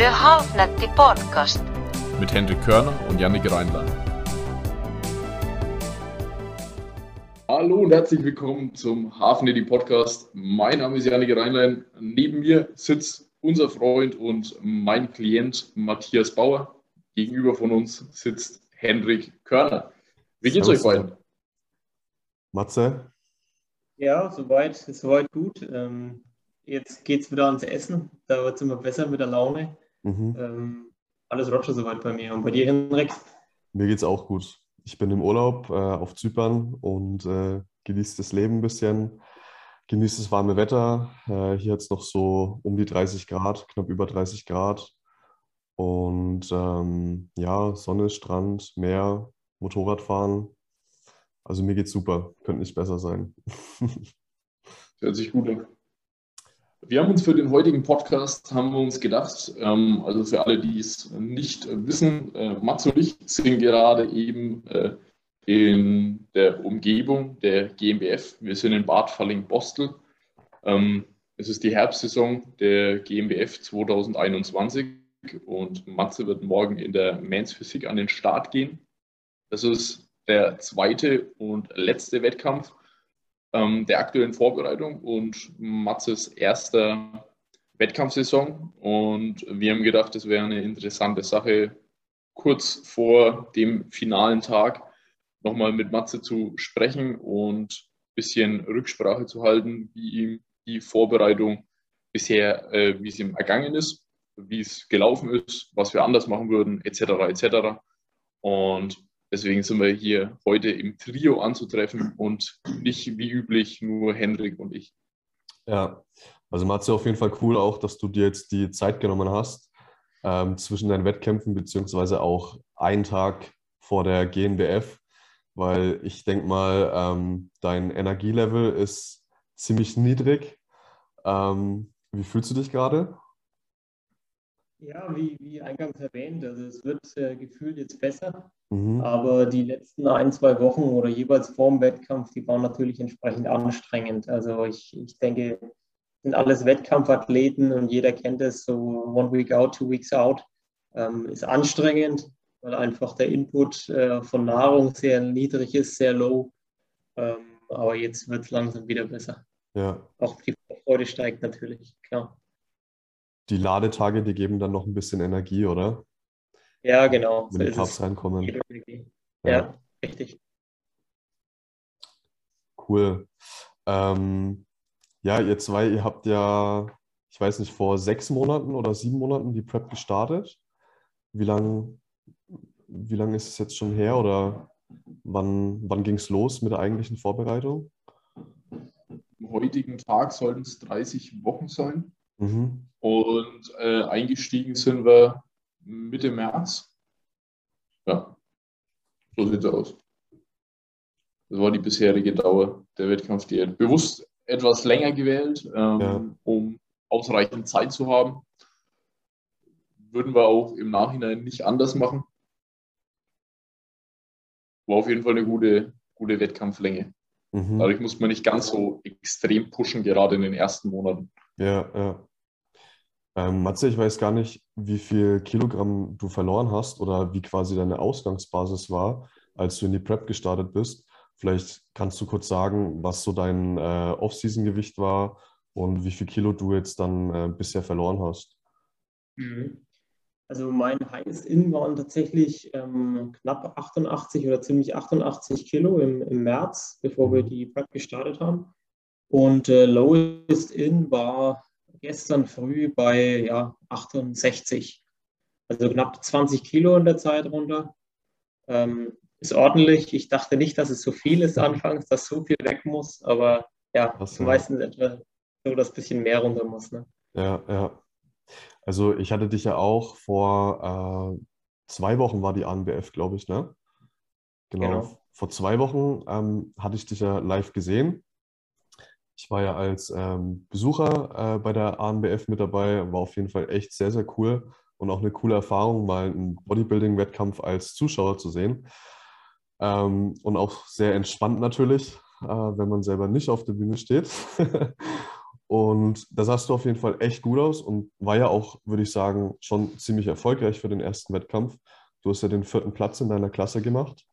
Der Halfnetti Podcast. mit Hendrik Körner und Yannick Reinlein. Hallo und herzlich willkommen zum Hafennetty Podcast. Mein Name ist Yannick Reinlein. Neben mir sitzt unser Freund und mein Klient Matthias Bauer. Gegenüber von uns sitzt Hendrik Körner. Wie geht's Servus. euch beiden? Matze, Ja, soweit, soweit gut. Ähm, jetzt geht es wieder ans Essen. Da wird es immer besser mit der Laune. Mhm. Ähm, alles Roger soweit bei mir. Und bei dir, Henrik? mir geht's auch gut. Ich bin im Urlaub äh, auf Zypern und äh, genieße das Leben ein bisschen, genieße das warme Wetter. Äh, hier hat es noch so um die 30 Grad, knapp über 30 Grad. Und ähm, ja, Sonne, Strand, Meer, Motorradfahren. Also mir geht's super, könnte nicht besser sein. Hört sich gut an. Wir haben uns für den heutigen Podcast, haben wir uns gedacht, ähm, also für alle, die es nicht äh, wissen, äh, Mats und ich sind gerade eben äh, in der Umgebung der GmbF. Wir sind in Bad Falling-Bostel. Ähm, es ist die Herbstsaison der GmbF 2021 und Matze wird morgen in der Mans Physik an den Start gehen. Das ist der zweite und letzte Wettkampf ähm, der aktuellen Vorbereitung und Matzes erster Wettkampfsaison. Und wir haben gedacht, es wäre eine interessante Sache, kurz vor dem finalen Tag nochmal mit Matze zu sprechen und ein bisschen Rücksprache zu halten, wie ihm die Vorbereitung bisher, äh, wie es ihm ergangen ist, wie es gelaufen ist, was wir anders machen würden, etc. etc. Und Deswegen sind wir hier heute im Trio anzutreffen und nicht wie üblich nur Hendrik und ich. Ja, also Matze, auf jeden Fall cool auch, dass du dir jetzt die Zeit genommen hast ähm, zwischen deinen Wettkämpfen, beziehungsweise auch einen Tag vor der GNBF, weil ich denke mal, ähm, dein Energielevel ist ziemlich niedrig. Ähm, wie fühlst du dich gerade? Ja, wie, wie eingangs erwähnt, also es wird äh, gefühlt jetzt besser. Mhm. Aber die letzten ein, zwei Wochen oder jeweils vor dem Wettkampf, die waren natürlich entsprechend anstrengend. Also ich, ich denke, sind alles Wettkampfathleten und jeder kennt es, so one week out, two weeks out, ähm, ist anstrengend, weil einfach der Input äh, von Nahrung sehr niedrig ist, sehr low. Ähm, aber jetzt wird es langsam wieder besser. Ja, Auch die Freude steigt natürlich, klar. die Ladetage, die geben dann noch ein bisschen Energie, oder? Ja, genau. Wenn die ist Carbs es. reinkommen. Ja, Ja. richtig. Cool. Ähm, ja, ihr zwei, ihr habt ja, ich weiß nicht, vor sechs Monaten oder sieben Monaten die Prep gestartet. Wie lang, wie lang ist es jetzt schon her oder wann, wann ging es los mit der eigentlichen Vorbereitung? Am heutigen Tag sollten es 30 Wochen sein Mhm. und äh, eingestiegen sind wir Mitte März. Ja, so sieht es aus. Das war die bisherige Dauer der Wettkampfdiät. Bewusst etwas länger gewählt, ähm, Ja. um ausreichend Zeit zu haben. Würden wir auch im Nachhinein nicht anders machen. War auf jeden Fall eine gute, gute Wettkampflänge. Mhm. Dadurch muss man nicht ganz so extrem pushen, gerade in den ersten Monaten. Ja, ja. Ähm, Matze, ich weiß gar nicht, wie viel Kilogramm du verloren hast oder wie quasi deine Ausgangsbasis war, als du in die Prep gestartet bist. Vielleicht kannst du kurz sagen, was so dein äh, Off-Season-Gewicht war und wie viel Kilo du jetzt dann äh, bisher verloren hast. Mhm. Also mein Highest In waren tatsächlich ähm, knapp 88 oder ziemlich 88 Kilo im, im März, bevor wir Mhm. die Prep gestartet haben. Und äh, Lowest In war gestern früh bei ja, 68. Also knapp 20 Kilo in der Zeit runter. Ähm, ist ordentlich. Ich dachte nicht, dass es so viel ist anfangs, dass so viel weg muss, aber ja, ja. meistens etwa so, dass ein bisschen mehr runter muss. Ne? Ja, ja. Also ich hatte dich ja auch vor äh, zwei Wochen war die ANBF, glaube ich, ne? Genau. Genau. Vor zwei Wochen ähm, hatte ich dich ja live gesehen. Ich war ja als ähm, Besucher äh, bei der ANBF mit dabei, war auf jeden Fall echt sehr, sehr cool und auch eine coole Erfahrung, mal einen Bodybuilding-Wettkampf als Zuschauer zu sehen. Ähm, und auch sehr entspannt natürlich, äh, wenn man selber nicht auf der Bühne steht. Und da sahst du auf jeden Fall echt gut aus und war ja auch, würde ich sagen, schon ziemlich erfolgreich für den ersten Wettkampf. Du hast ja den vierten Platz in deiner Klasse gemacht.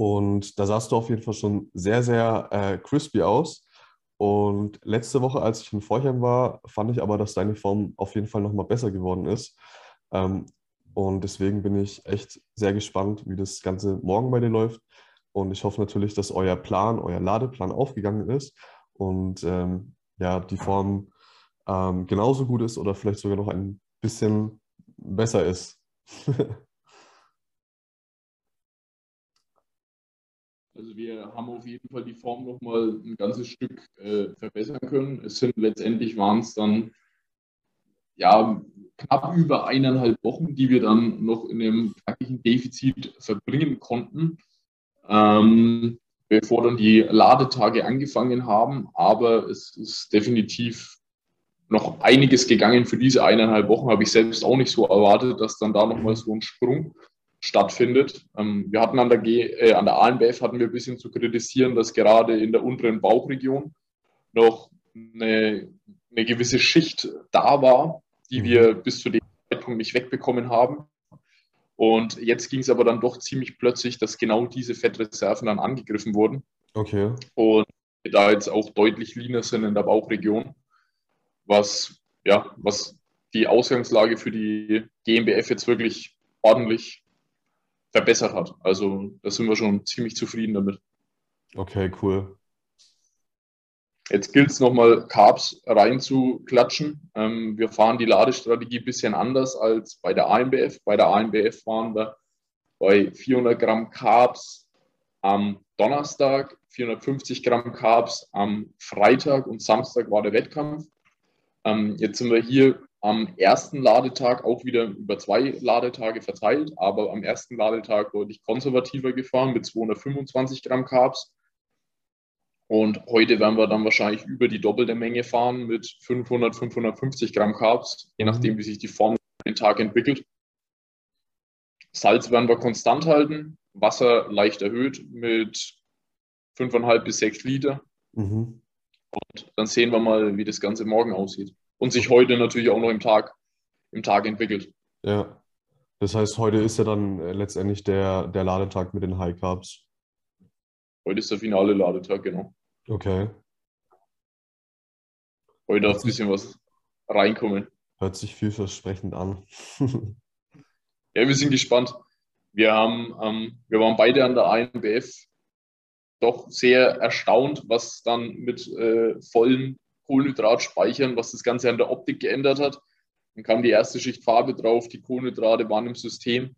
Und da sahst du auf jeden Fall schon sehr, sehr äh, crispy aus. Und letzte Woche, als ich in Forchheim war, fand ich aber, dass deine Form auf jeden Fall nochmal besser geworden ist. Ähm, und deswegen bin ich echt sehr gespannt, wie das Ganze morgen bei dir läuft. Und ich hoffe natürlich, dass euer Plan, euer Ladeplan aufgegangen ist und ähm, ja, die Form ähm, genauso gut ist oder vielleicht sogar noch ein bisschen besser ist. Also wir haben auf jeden Fall die Form nochmal ein ganzes Stück äh, verbessern können. Es sind letztendlich waren es dann ja knapp über eineinhalb Wochen, die wir dann noch in einem knackigen Defizit verbringen konnten, ähm, bevor dann die Ladetage angefangen haben. Aber es ist definitiv noch einiges gegangen für diese eineinhalb Wochen. Habe ich selbst auch nicht so erwartet, dass dann da nochmal so ein Sprung stattfindet. Ähm, wir hatten an der, G, äh, an der ANBF hatten wir ein bisschen zu kritisieren, dass gerade in der unteren Bauchregion noch eine, eine gewisse Schicht da war, die mhm. wir bis zu dem Zeitpunkt nicht wegbekommen haben. Und jetzt ging es aber dann doch ziemlich plötzlich, dass genau diese Fettreserven dann angegriffen wurden. Okay. Und da jetzt auch deutlich leaner sind in der Bauchregion, was, ja, was die Ausgangslage für die GmbF jetzt wirklich ordentlich verbessert hat. Also da sind wir schon ziemlich zufrieden damit. Okay, cool. Jetzt gilt es nochmal, Carbs reinzuklatschen. Ähm, wir fahren die Ladestrategie ein bisschen anders als bei der AMBF. Bei der AMBF waren wir bei 400 Gramm Carbs am Donnerstag, 450 Gramm Carbs am Freitag und Samstag war der Wettkampf. Ähm, jetzt sind wir hier am ersten Ladetag auch wieder über zwei Ladetage verteilt, aber am ersten Ladetag wurde ich konservativer gefahren mit 225 Gramm Carbs. Und heute werden wir dann wahrscheinlich über die doppelte Menge fahren mit 500, 550 Gramm Carbs, je nachdem, wie sich die Form den Tag entwickelt. Salz werden wir konstant halten, Wasser leicht erhöht mit 5,5 bis 6 Liter. Mhm. Und dann sehen wir mal, wie das Ganze morgen aussieht und sich heute natürlich auch noch im Tag, im Tag entwickelt. Ja. Das heißt, heute ist ja dann äh, letztendlich der, der Ladetag mit den High Carbs. Heute ist der finale Ladetag, genau. Okay. Heute darf ein bisschen was reinkommen. Hört sich vielversprechend an. ja, wir sind gespannt. Wir, haben, ähm, wir waren beide an der INBF doch sehr erstaunt, was dann mit äh, vollen Kohlenhydratspeichern, was das Ganze an der Optik geändert hat. Dann kam die erste Schicht Farbe drauf, die Kohlenhydrate waren im System.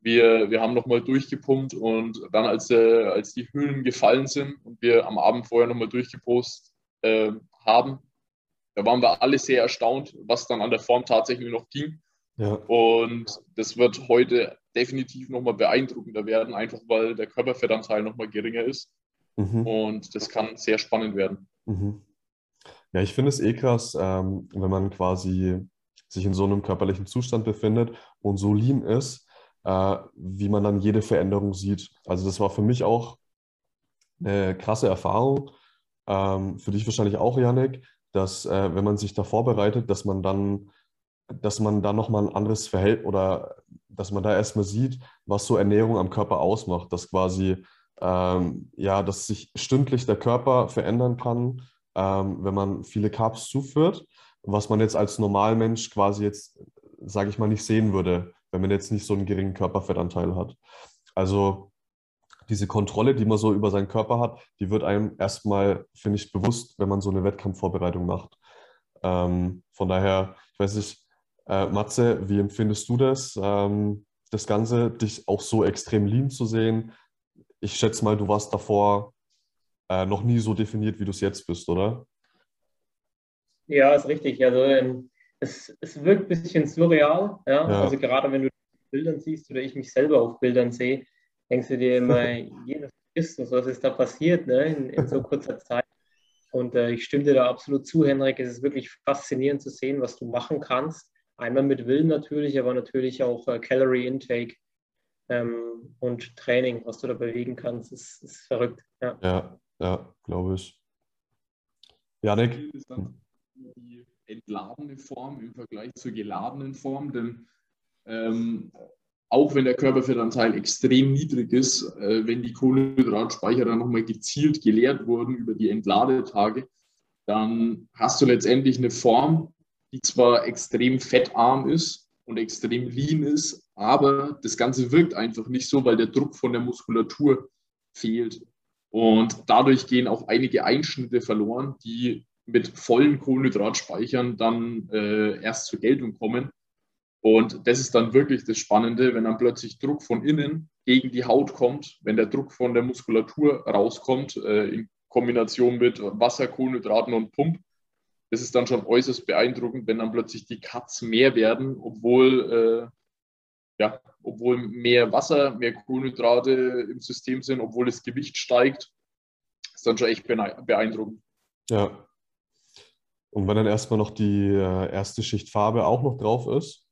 Wir, wir haben nochmal durchgepumpt und dann, als, äh, als die Hüllen gefallen sind und wir am Abend vorher nochmal durchgepost äh, haben, da waren wir alle sehr erstaunt, was dann an der Form tatsächlich noch ging. Ja. Und das wird heute definitiv nochmal beeindruckender werden, einfach weil der Körperfettanteil nochmal geringer ist. Mhm. Und das kann sehr spannend werden. Mhm. Ja, ich finde es eh krass, ähm, wenn man quasi sich in so einem körperlichen Zustand befindet und so lean ist, äh, wie man dann jede Veränderung sieht. Also das war für mich auch eine krasse Erfahrung, ähm, für dich wahrscheinlich auch, Janik, dass äh, wenn man sich da vorbereitet, dass man dann, dass man da nochmal ein anderes Verhältnis oder dass man da erstmal sieht, was so Ernährung am Körper ausmacht, dass quasi ähm, ja, dass sich stündlich der Körper verändern kann ähm, wenn man viele Carbs zuführt, was man jetzt als Normalmensch quasi jetzt, sage ich mal, nicht sehen würde, wenn man jetzt nicht so einen geringen Körperfettanteil hat. Also diese Kontrolle, die man so über seinen Körper hat, die wird einem erstmal, finde ich, bewusst, wenn man so eine Wettkampfvorbereitung macht. Ähm, von daher, ich weiß nicht, äh, Matze, wie empfindest du das, ähm, das Ganze, dich auch so extrem lean zu sehen? Ich schätze mal, du warst davor äh, noch nie so definiert, wie du es jetzt bist, oder? Ja, ist richtig. Also ähm, es, es wirkt ein bisschen surreal. Ja? ja? Also gerade wenn du Bildern siehst oder ich mich selber auf Bildern sehe, denkst du dir immer, Jesus Christus, was ist da passiert ne? in, in so kurzer Zeit? Und äh, ich stimme dir da absolut zu, Henrik. Es ist wirklich faszinierend zu sehen, was du machen kannst. Einmal mit Willen natürlich, aber natürlich auch äh, Calorie Intake ähm, und Training, was du da bewegen kannst, ist, ist verrückt. Ja. ja, ja, glaube ich. Janik? ist dann die entladene Form im Vergleich zur geladenen Form, denn ähm, auch wenn der Körperfettanteil extrem niedrig ist, äh, wenn die Kohlenhydratspeicher dann nochmal gezielt geleert wurden über die Entladetage, dann hast du letztendlich eine Form, die zwar extrem fettarm ist und extrem lean ist, aber das Ganze wirkt einfach nicht so, weil der Druck von der Muskulatur fehlt. Und dadurch gehen auch einige Einschnitte verloren, die mit vollen Kohlenhydratspeichern dann äh, erst zur Geltung kommen. Und das ist dann wirklich das Spannende, wenn dann plötzlich Druck von innen gegen die Haut kommt, wenn der Druck von der Muskulatur rauskommt, äh, in Kombination mit Wasser, Kohlenhydraten und Pump. Das ist dann schon äußerst beeindruckend, wenn dann plötzlich die Cuts mehr werden, obwohl, äh, ja, obwohl mehr Wasser, mehr Kohlenhydrate im System sind, obwohl das Gewicht steigt. Ist dann schon echt beeindruckend. Ja. Und wenn dann erstmal noch die äh, erste Schicht Farbe auch noch drauf ist,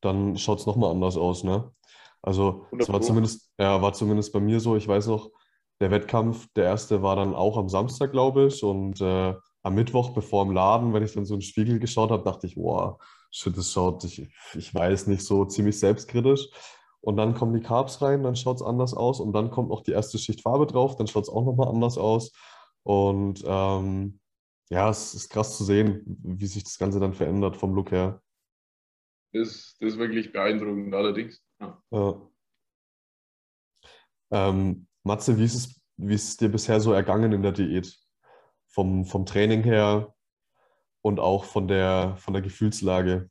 dann schaut es nochmal anders aus. Ne? Also es war zumindest, ja, war zumindest bei mir so, ich weiß noch, der Wettkampf, der erste war dann auch am Samstag, glaube ich, und äh, am Mittwoch, bevor im Laden, wenn ich dann so in den Spiegel geschaut habe, dachte ich, wow, shit, das schaut, ich, ich weiß nicht, so ziemlich selbstkritisch. Und dann kommen die Carbs rein, dann schaut es anders aus und dann kommt noch die erste Schicht Farbe drauf, dann schaut es auch nochmal anders aus. Und ähm, ja, es ist krass zu sehen, wie sich das Ganze dann verändert vom Look her. Das, das ist wirklich beeindruckend, allerdings. Ja. Ja. Ähm, Matze, wie ist, es, wie ist es dir bisher so ergangen in der Diät? Vom, vom Training her und auch von der, von der Gefühlslage?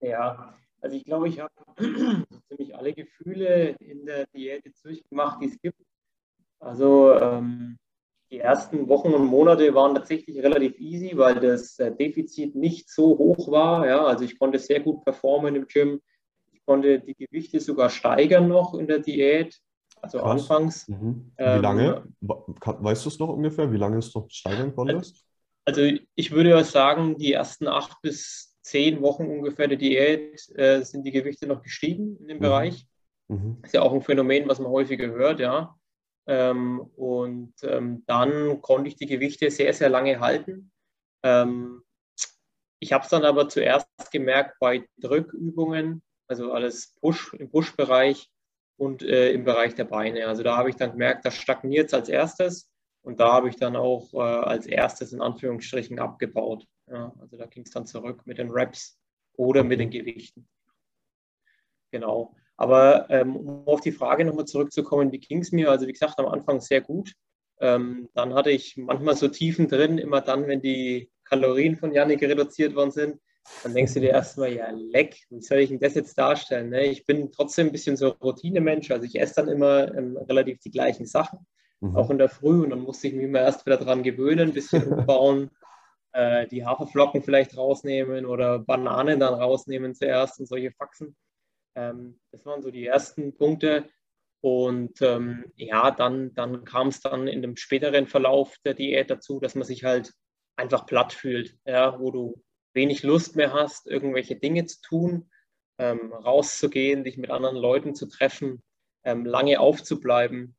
Ja, also ich glaube, ich habe ziemlich alle Gefühle in der Diät jetzt durchgemacht, die es gibt. Also ähm, die ersten Wochen und Monate waren tatsächlich relativ easy, weil das äh, Defizit nicht so hoch war. Ja, also ich konnte sehr gut performen im Gym. Ich konnte die Gewichte sogar steigern noch in der Diät. Also Krass. anfangs. Mhm. Wie ähm, lange? weißt du es noch ungefähr, wie lange es noch steigern konntest? Also ich würde sagen, die ersten acht bis zehn Wochen ungefähr der Diät äh, sind die Gewichte noch gestiegen in dem mhm. Bereich. Mhm. Ist ja auch ein Phänomen, was man häufiger hört, ja. Ähm, und ähm, dann konnte ich die Gewichte sehr, sehr lange halten. Ähm, ich habe es dann aber zuerst gemerkt bei Drückübungen, also alles Push im Push-Bereich und äh, im Bereich der Beine. Also da habe ich dann gemerkt, das stagniert es als erstes und da habe ich dann auch äh, als erstes in Anführungsstrichen abgebaut. Ja, also da ging es dann zurück mit den Reps oder mit den Gewichten. Genau. Aber ähm, um auf die Frage nochmal zurückzukommen, wie ging es mir? Also wie gesagt, am Anfang sehr gut. Ähm, dann hatte ich manchmal so Tiefen drin, immer dann, wenn die Kalorien von Janik reduziert worden sind. Dann denkst du dir erstmal, ja, leck, wie soll ich denn das jetzt darstellen? Ne? Ich bin trotzdem ein bisschen so Routinemensch, also ich esse dann immer ähm, relativ die gleichen Sachen, mhm. auch in der Früh. Und dann musste ich mich immer erst wieder dran gewöhnen, ein bisschen umbauen, äh, die Haferflocken vielleicht rausnehmen oder Bananen dann rausnehmen zuerst und solche Faxen. Ähm, das waren so die ersten Punkte. Und ähm, ja, dann, dann kam es dann in dem späteren Verlauf der Diät dazu, dass man sich halt einfach platt fühlt, ja, wo du wenig Lust mehr hast, irgendwelche Dinge zu tun, ähm, rauszugehen, dich mit anderen Leuten zu treffen, ähm, lange aufzubleiben,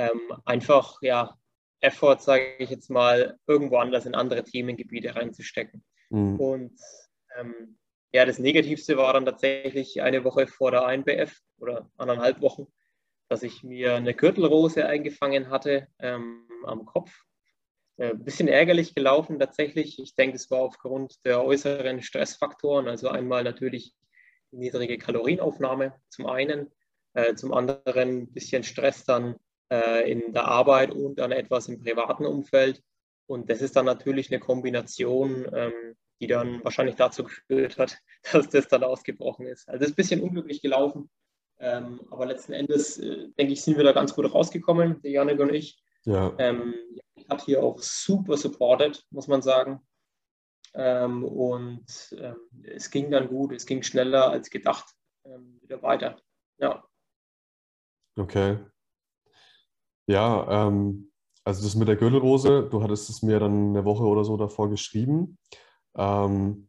ähm, einfach ja, Effort, sage ich jetzt mal, irgendwo anders in andere Themengebiete reinzustecken. Mhm. Und ähm, ja, das Negativste war dann tatsächlich eine Woche vor der INBF oder anderthalb Wochen, dass ich mir eine Gürtelrose eingefangen hatte ähm, am Kopf. Äh, ein bisschen ärgerlich gelaufen tatsächlich. Ich denke, es war aufgrund der äußeren Stressfaktoren. Also einmal natürlich niedrige Kalorienaufnahme zum einen, äh, zum anderen ein bisschen Stress dann äh, in der Arbeit und dann etwas im privaten Umfeld. Und das ist dann natürlich eine Kombination, ähm, die dann wahrscheinlich dazu geführt hat, dass das dann ausgebrochen ist. Also es ist ein bisschen unglücklich gelaufen, ähm, aber letzten Endes, äh, denke ich, sind wir da ganz gut rausgekommen, der Janik und ich. Ja. Ähm, ich habe hier auch super supported, muss man sagen. Ähm, und ähm, es ging dann gut, es ging schneller als gedacht ähm, wieder weiter. Ja. Okay. Ja, ähm, also das mit der Gürtelrose, du hattest es mir dann eine Woche oder so davor geschrieben. Ähm,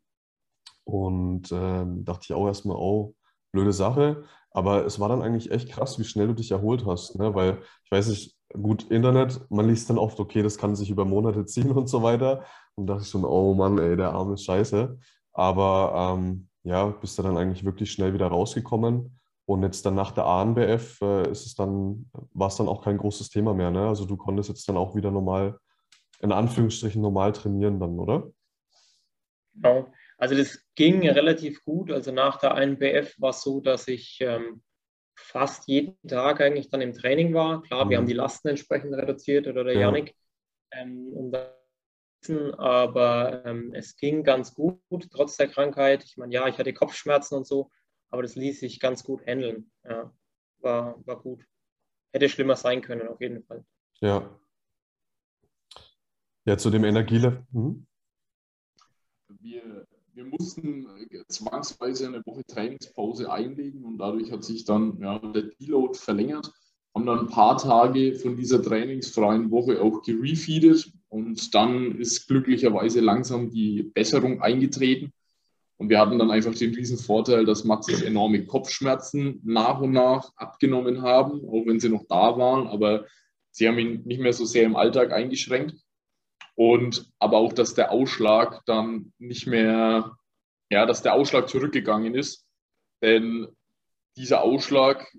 und ähm, dachte ich auch erstmal, oh, blöde Sache. Aber es war dann eigentlich echt krass, wie schnell du dich erholt hast, ne? Weil ich weiß nicht, gut, Internet, man liest dann oft, okay, das kann sich über Monate ziehen und so weiter. Und dachte ich schon, oh Mann, ey, der Arm ist scheiße. Aber ähm, ja, bist du dann eigentlich wirklich schnell wieder rausgekommen. Und jetzt dann nach der ANBF äh, ist es dann, war es dann auch kein großes Thema mehr, ne? Also du konntest jetzt dann auch wieder normal, in Anführungsstrichen normal trainieren dann, oder? Genau. Also das ging relativ gut. Also nach der ANBF war es so, dass ich ähm, fast jeden Tag eigentlich dann im Training war. Klar, mhm. wir haben die Lasten entsprechend reduziert oder der ja. Janik. Ähm, aber ähm, es ging ganz gut, trotz der Krankheit. Ich meine, ja, ich hatte Kopfschmerzen und so, aber das ließ sich ganz gut handeln. Ja, war, war gut. Hätte schlimmer sein können, auf jeden Fall. Ja. Ja, zu dem Energielevel. Mhm. Wir, wir mussten zwangsweise eine Woche Trainingspause einlegen und dadurch hat sich dann ja, der Deload verlängert. Haben dann ein paar Tage von dieser trainingsfreien Woche auch gerefeedet und dann ist glücklicherweise langsam die Besserung eingetreten. Und wir hatten dann einfach den riesen Vorteil, dass Matzes enorme Kopfschmerzen nach und nach abgenommen haben, auch wenn sie noch da waren, aber sie haben ihn nicht mehr so sehr im Alltag eingeschränkt. Und aber auch, dass der Ausschlag dann nicht mehr, ja, dass der Ausschlag zurückgegangen ist. Denn dieser Ausschlag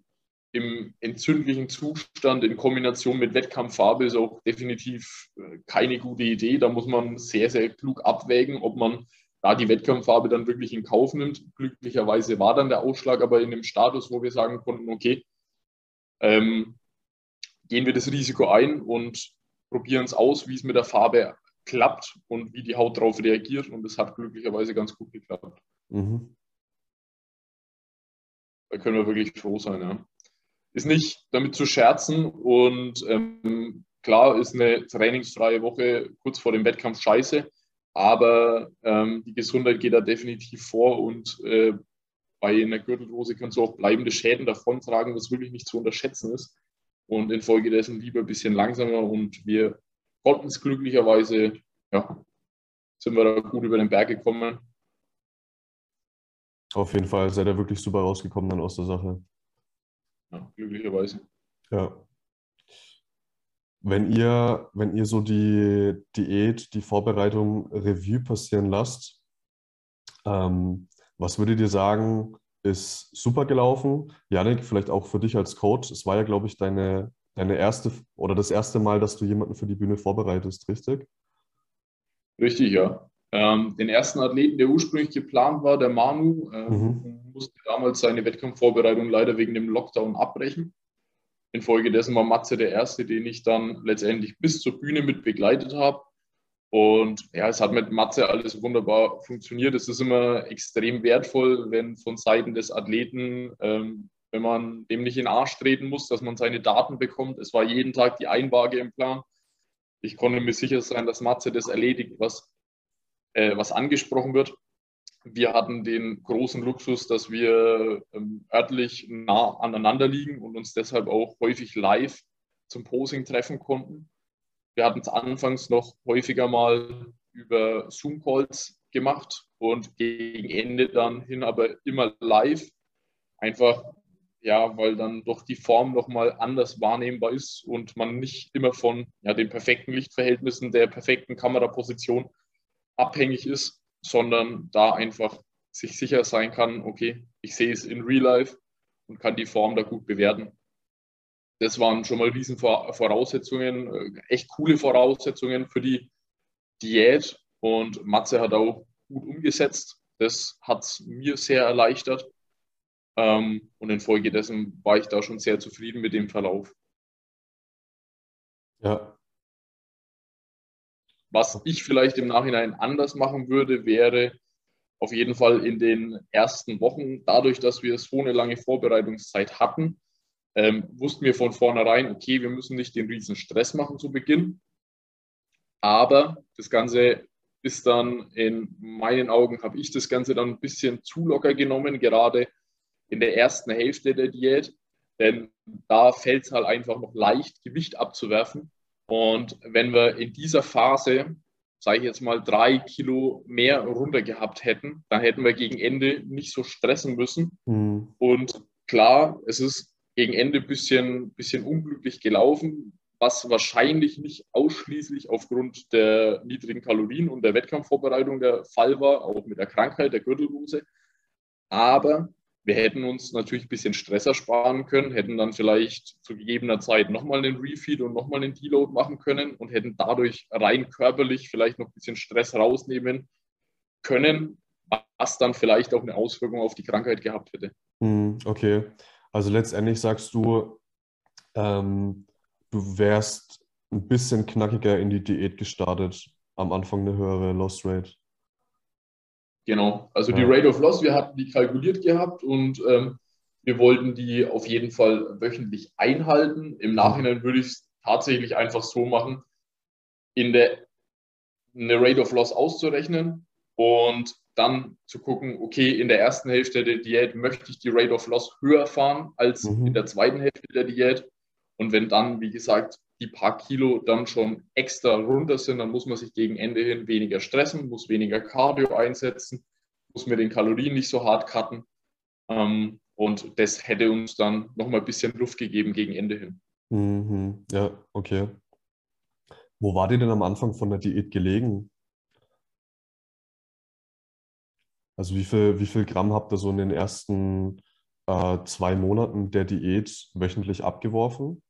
im entzündlichen Zustand in Kombination mit Wettkampffarbe ist auch definitiv äh, keine gute Idee. Da muss man sehr, sehr klug abwägen, ob man da die Wettkampffarbe dann wirklich in Kauf nimmt. Glücklicherweise war dann der Ausschlag aber in dem Status, wo wir sagen konnten, okay, ähm, gehen wir das Risiko ein und probieren es aus, wie es mit der Farbe klappt und wie die Haut darauf reagiert. Und es hat glücklicherweise ganz gut geklappt. Mhm. Da können wir wirklich froh sein. Ja. Ist nicht damit zu scherzen und ähm, klar ist eine trainingsfreie Woche kurz vor dem Wettkampf scheiße. Aber ähm, die Gesundheit geht da definitiv vor und äh, bei einer Gürtelrose kannst du auch bleibende Schäden davontragen, was wirklich nicht zu unterschätzen ist. Und infolgedessen lieber ein bisschen langsamer und wir konnten es glücklicherweise, ja, sind wir da gut über den Berg gekommen. Auf jeden Fall seid ihr wirklich super rausgekommen dann aus der Sache. Ja, glücklicherweise. Ja. Wenn ihr, wenn ihr so die Diät, die Vorbereitung Revue passieren lasst, ähm, was würdet ihr sagen, ist super gelaufen? Janik, vielleicht auch für dich als Coach. Es war ja, glaube ich, deine, deine erste oder das erste Mal, dass du jemanden für die Bühne vorbereitest, richtig? Richtig, ja. Ähm, den ersten Athleten, der ursprünglich geplant war, der Manu, ähm, mhm. musste damals seine Wettkampfvorbereitung leider wegen dem Lockdown abbrechen. Infolgedessen war Matze der Erste, den ich dann letztendlich bis zur Bühne mit begleitet habe. Und ja, es hat mit Matze alles wunderbar funktioniert. Es ist immer extrem wertvoll, wenn von Seiten des Athleten, ähm, wenn man dem nicht in den Arsch treten muss, dass man seine Daten bekommt. Es war jeden Tag die Einwaage im Plan. Ich konnte mir sicher sein, dass Matze das erledigt, was, äh, was angesprochen wird. Wir hatten den großen Luxus, dass wir ähm, örtlich nah aneinander liegen und uns deshalb auch häufig live zum Posing treffen konnten. Wir hatten es anfangs noch häufiger mal über Zoom-Calls gemacht und gegen Ende dann hin aber immer live. Einfach, ja, weil dann doch die Form nochmal anders wahrnehmbar ist und man nicht immer von ja, den perfekten Lichtverhältnissen, der perfekten Kameraposition abhängig ist, sondern da einfach sich sicher sein kann, okay, ich sehe es in Real Life und kann die Form da gut bewerten. Das waren schon mal riesen Voraussetzungen, äh, echt coole Voraussetzungen für die Diät und Matze hat auch gut umgesetzt. Das hat es mir sehr erleichtert ähm, und infolgedessen war ich da schon sehr zufrieden mit dem Verlauf. Ja, was ich vielleicht im Nachhinein anders machen würde, wäre auf jeden Fall in den ersten Wochen, dadurch, dass wir so eine lange Vorbereitungszeit hatten, ähm, wussten wir von vornherein, okay, wir müssen nicht den riesen Stress machen zu Beginn. Aber das Ganze ist dann in meinen Augen, habe ich das Ganze dann ein bisschen zu locker genommen, gerade in der ersten Hälfte der Diät. Denn da fällt es halt einfach noch leicht, Gewicht abzuwerfen. Und wenn wir in dieser Phase, sage ich jetzt mal, drei Kilo mehr runter gehabt hätten, dann hätten wir gegen Ende nicht so stressen müssen. Mhm. Und klar, es ist gegen Ende ein bisschen, bisschen unglücklich gelaufen, was wahrscheinlich nicht ausschließlich aufgrund der niedrigen Kalorien und der Wettkampfvorbereitung der Fall war, auch mit der Krankheit der Gürtelrose. Aber wir hätten uns natürlich ein bisschen Stress ersparen können, hätten dann vielleicht zu gegebener Zeit nochmal einen Refeed und nochmal einen Deload machen können und hätten dadurch rein körperlich vielleicht noch ein bisschen Stress rausnehmen können, was dann vielleicht auch eine Auswirkung auf die Krankheit gehabt hätte. Hm, okay, also letztendlich sagst du, ähm, du wärst ein bisschen knackiger in die Diät gestartet, am Anfang eine höhere Loss Rate. Genau, also die Rate of Loss, wir hatten die kalkuliert gehabt und ähm, wir wollten die auf jeden Fall wöchentlich einhalten. Im Nachhinein würde ich es tatsächlich einfach so machen, in der eine Rate of Loss auszurechnen und dann zu gucken, okay, in der ersten Hälfte der Diät möchte ich die Rate of Loss höher fahren als mhm. in der zweiten Hälfte der Diät. Und wenn dann, wie gesagt, die paar Kilo dann schon extra runter sind, dann muss man sich gegen Ende hin weniger stressen, muss weniger Cardio einsetzen, muss mir den Kalorien nicht so hart cutten. Ähm, und das hätte uns dann nochmal ein bisschen Luft gegeben gegen Ende hin. Mhm. Ja, okay. Wo war die denn am Anfang von der Diät gelegen? Also wie viel, wie viel Gramm habt ihr so in den ersten äh, zwei Monaten der Diät wöchentlich abgeworfen?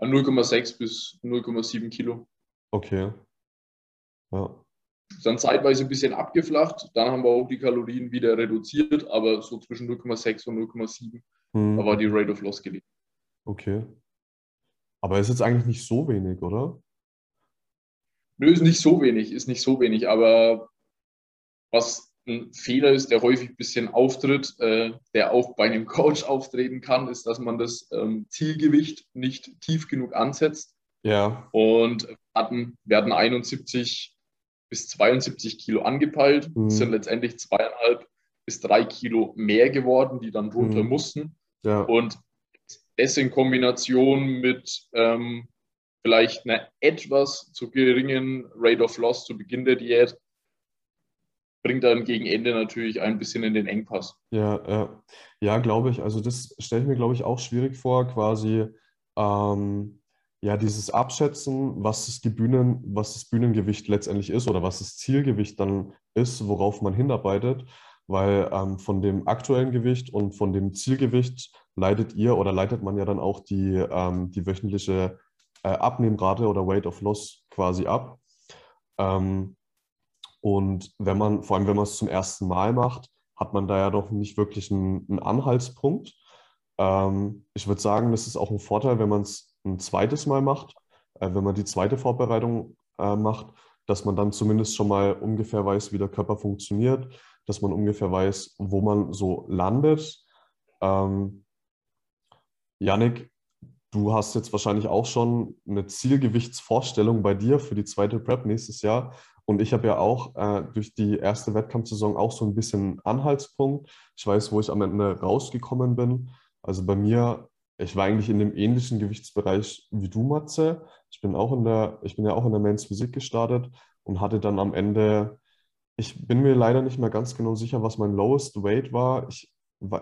0,6 bis 0,7 Kilo. Okay. Ja. Dann zeitweise ein bisschen abgeflacht, dann haben wir auch die Kalorien wieder reduziert, aber so zwischen 0,6 und 0,7 hm. da war die Rate of Loss gelegt. Okay. Aber ist jetzt eigentlich nicht so wenig, oder? Nö, ist nicht so wenig, ist nicht so wenig, aber was ein Fehler ist, der häufig ein bisschen auftritt, äh, der auch bei einem Coach auftreten kann, ist, dass man das ähm, Zielgewicht nicht tief genug ansetzt. Ja. Und hatten, wir hatten 71 bis 72 Kilo angepeilt, mhm. sind letztendlich zweieinhalb bis drei Kilo mehr geworden, die dann runter mhm. mussten. Ja. Und das in Kombination mit ähm, vielleicht einer etwas zu geringen Rate of Loss zu Beginn der Diät bringt dann gegen Ende natürlich ein bisschen in den Engpass. Ja, ja. ja glaube ich. Also das stelle ich mir, glaube ich, auch schwierig vor, quasi ähm, ja, dieses Abschätzen, was das, die Bühnen, was das Bühnengewicht letztendlich ist oder was das Zielgewicht dann ist, worauf man hinarbeitet. Weil ähm, von dem aktuellen Gewicht und von dem Zielgewicht leitet ihr oder leitet man ja dann auch die, ähm, die wöchentliche äh, Abnehmrate oder Weight of Loss quasi ab. Ähm, und wenn man, vor allem wenn man es zum ersten Mal macht, hat man da ja doch nicht wirklich einen, einen Anhaltspunkt. Ähm, ich würde sagen, das ist auch ein Vorteil, wenn man es ein zweites Mal macht, äh, wenn man die zweite Vorbereitung äh, macht, dass man dann zumindest schon mal ungefähr weiß, wie der Körper funktioniert, dass man ungefähr weiß, wo man so landet. Ähm, Yannick, du hast jetzt wahrscheinlich auch schon eine Zielgewichtsvorstellung bei dir für die zweite Prep nächstes Jahr. Und ich habe ja auch äh, durch die erste Wettkampfsaison auch so ein bisschen Anhaltspunkt. Ich weiß, wo ich am Ende rausgekommen bin. Also bei mir, ich war eigentlich in dem ähnlichen Gewichtsbereich wie du, Matze. Ich bin auch in der, ich bin ja auch in der Men's Physik gestartet und hatte dann am Ende, ich bin mir leider nicht mehr ganz genau sicher, was mein Lowest Weight war. Ich,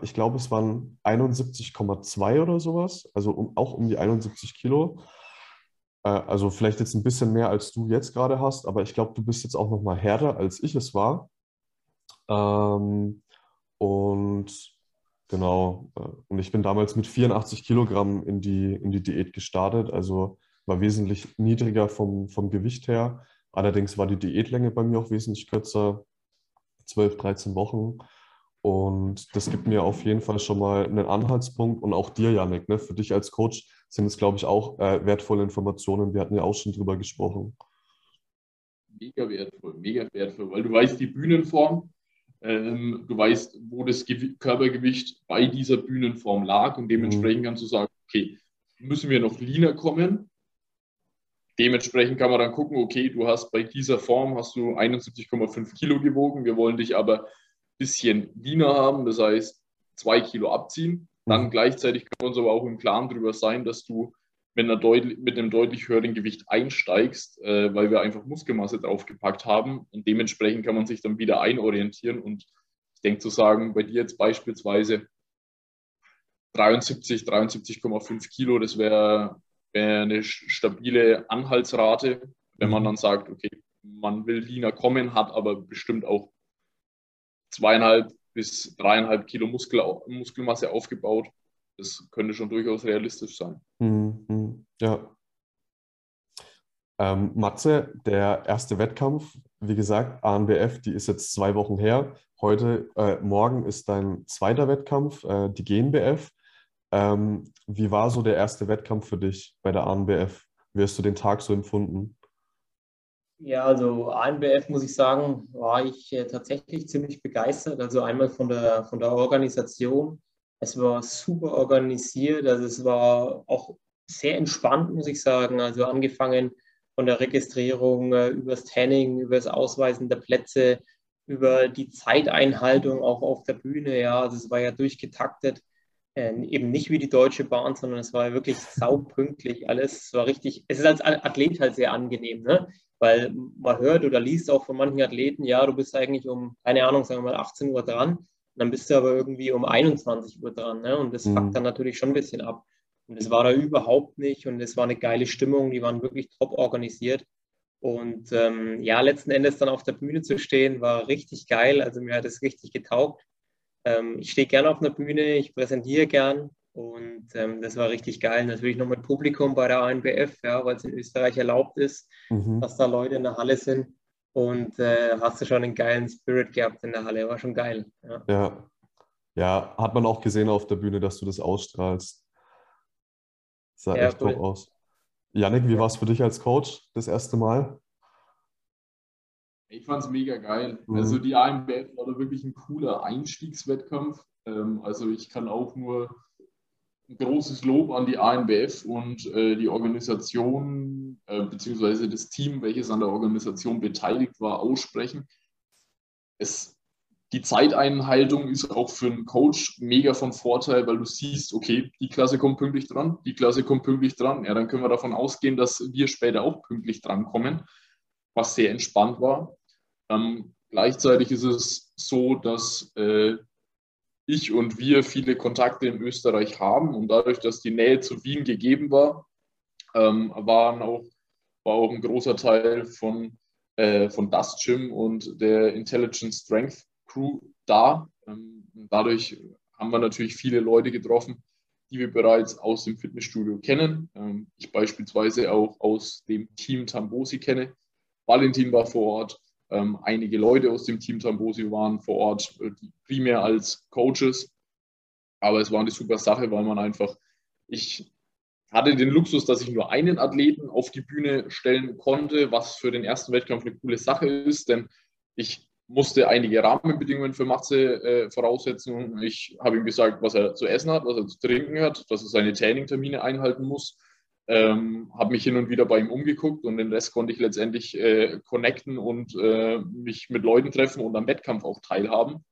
ich glaube, es waren 71,2 oder sowas, also um, auch um die 71 Kilo. Äh, also vielleicht jetzt ein bisschen mehr, als du jetzt gerade hast, aber ich glaube, du bist jetzt auch noch mal härter, als ich es war. Ähm, und genau, äh, und ich bin damals mit 84 Kilogramm in die, in die Diät gestartet, also war wesentlich niedriger vom, vom Gewicht her. Allerdings war die Diätlänge bei mir auch wesentlich kürzer, 12, 13 Wochen. Und das gibt mir auf jeden Fall schon mal einen Anhaltspunkt und auch dir, Janik, ne, für dich als Coach sind es, glaube ich, auch äh, wertvolle Informationen. Wir hatten ja auch schon drüber gesprochen. Mega wertvoll, mega wertvoll, weil du weißt die Bühnenform, ähm, du weißt, wo das Gew Körpergewicht bei dieser Bühnenform lag und dementsprechend mhm. kannst du sagen, okay, müssen wir noch leaner kommen. Dementsprechend kann man dann gucken, okay, du hast bei dieser Form hast du 71,5 Kilo gewogen, wir wollen dich aber bisschen leaner haben, das heißt zwei Kilo abziehen. Dann mhm. gleichzeitig können wir uns aber auch im Klaren darüber sein, dass du mit, einer deutlich, mit einem deutlich höheren Gewicht einsteigst, äh, weil wir einfach Muskelmasse draufgepackt haben. Und dementsprechend kann man sich dann wieder einorientieren. Und ich denke zu sagen, bei dir jetzt beispielsweise 73, 73,5 Kilo, das wäre wär eine stabile Anhaltsrate, wenn man mhm. dann sagt, okay, man will leaner kommen, hat aber bestimmt auch zweieinhalb bis dreieinhalb Kilo Muskel, Muskelmasse aufgebaut. Das könnte schon durchaus realistisch sein. Mhm. Ja. Ähm, Matze, der erste Wettkampf, wie gesagt, ANBF, die ist jetzt zwei Wochen her. Heute, äh, morgen ist dein zweiter Wettkampf, äh, die GNBF. Ähm, wie war so der erste Wettkampf für dich bei der ANBF? Wie hast du den Tag so empfunden? Ja, also ANBF muss ich sagen, war ich äh, tatsächlich ziemlich begeistert. Also einmal von der, von der Organisation. Es war super organisiert, also es war auch sehr entspannt, muss ich sagen. Also angefangen von der Registrierung äh, über das Tanning, über das Ausweisen der Plätze, über die Zeiteinhaltung auch auf der Bühne. Ja, also es war ja durchgetaktet. Äh, eben nicht wie die Deutsche Bahn, sondern es war wirklich saupünktlich alles. Es war richtig, es ist als Athlet halt sehr angenehm, ne? Weil man hört oder liest auch von manchen Athleten, ja, du bist eigentlich um, keine Ahnung, sagen wir mal 18 Uhr dran, dann bist du aber irgendwie um 21 Uhr dran. Ne? Und das mhm. fuckt dann natürlich schon ein bisschen ab. Und es war da überhaupt nicht und es war eine geile Stimmung, die waren wirklich top organisiert. Und ähm, ja, letzten Endes dann auf der Bühne zu stehen, war richtig geil. Also mir hat es richtig getaugt. Ähm, ich stehe gerne auf einer Bühne, ich präsentiere gern und ähm, das war richtig geil. Natürlich noch mit Publikum bei der ANBF, ja, weil es in Österreich erlaubt ist, mhm. dass da Leute in der Halle sind. Und äh, hast du schon einen geilen Spirit gehabt in der Halle, war schon geil. Ja. ja. ja, hat man auch gesehen auf der Bühne, dass du das ausstrahlst. Sah ja, echt cool. top aus. Janik, wie war es für dich als Coach das erste Mal? Ich fand es mega geil. Mhm. Also die AMBF war da wirklich ein cooler Einstiegswettkampf. Ähm, also ich kann auch nur großes Lob an die ANBF und äh, die Organisation äh, beziehungsweise das Team, welches an der Organisation beteiligt war, aussprechen. Es die Zeiteinhaltung ist auch für einen Coach mega von Vorteil, weil du siehst, okay, die Klasse kommt pünktlich dran, die Klasse kommt pünktlich dran. Ja, dann können wir davon ausgehen, dass wir später auch pünktlich drankommen, was sehr entspannt war. Ähm, gleichzeitig ist es so, dass äh, ich und wir viele Kontakte in Österreich haben und dadurch, dass die Nähe zu Wien gegeben war, ähm, waren auch, war auch ein großer Teil von, äh, von Das Gym und der Intelligent Strength Crew da. Ähm, dadurch haben wir natürlich viele Leute getroffen, die wir bereits aus dem Fitnessstudio kennen. Ähm, ich beispielsweise auch aus dem Team Tambosi kenne. Valentin war vor Ort. Ähm, einige Leute aus dem Team Tambosi waren vor Ort, äh, primär als Coaches. Aber es war eine super Sache, weil man einfach, ich hatte den Luxus, dass ich nur einen Athleten auf die Bühne stellen konnte, was für den ersten Wettkampf eine coole Sache ist, denn ich musste einige Rahmenbedingungen für Matze äh, voraussetzen. Ich habe ihm gesagt, was er zu essen hat, was er zu trinken hat, dass er seine Trainingtermine einhalten muss. Ähm, habe mich hin und wieder bei ihm umgeguckt und den Rest konnte ich letztendlich äh, connecten und äh, mich mit Leuten treffen und am Wettkampf auch teilhaben.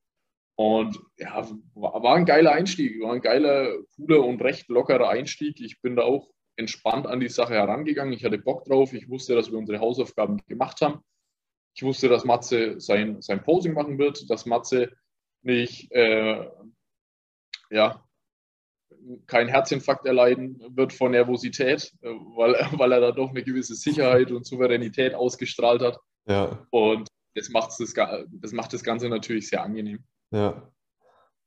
Und ja, war, war ein geiler Einstieg, war ein geiler, cooler und recht lockerer Einstieg. Ich bin da auch entspannt an die Sache herangegangen. Ich hatte Bock drauf. Ich wusste, dass wir unsere Hausaufgaben gemacht haben. Ich wusste, dass Matze sein, sein Posing machen wird, dass Matze nicht äh, ja, keinen Herzinfarkt erleiden wird von Nervosität, äh, weil, weil er da doch eine gewisse Sicherheit und Souveränität ausgestrahlt hat. Ja. Und das, macht's das, das macht das Ganze natürlich sehr angenehm. Ja.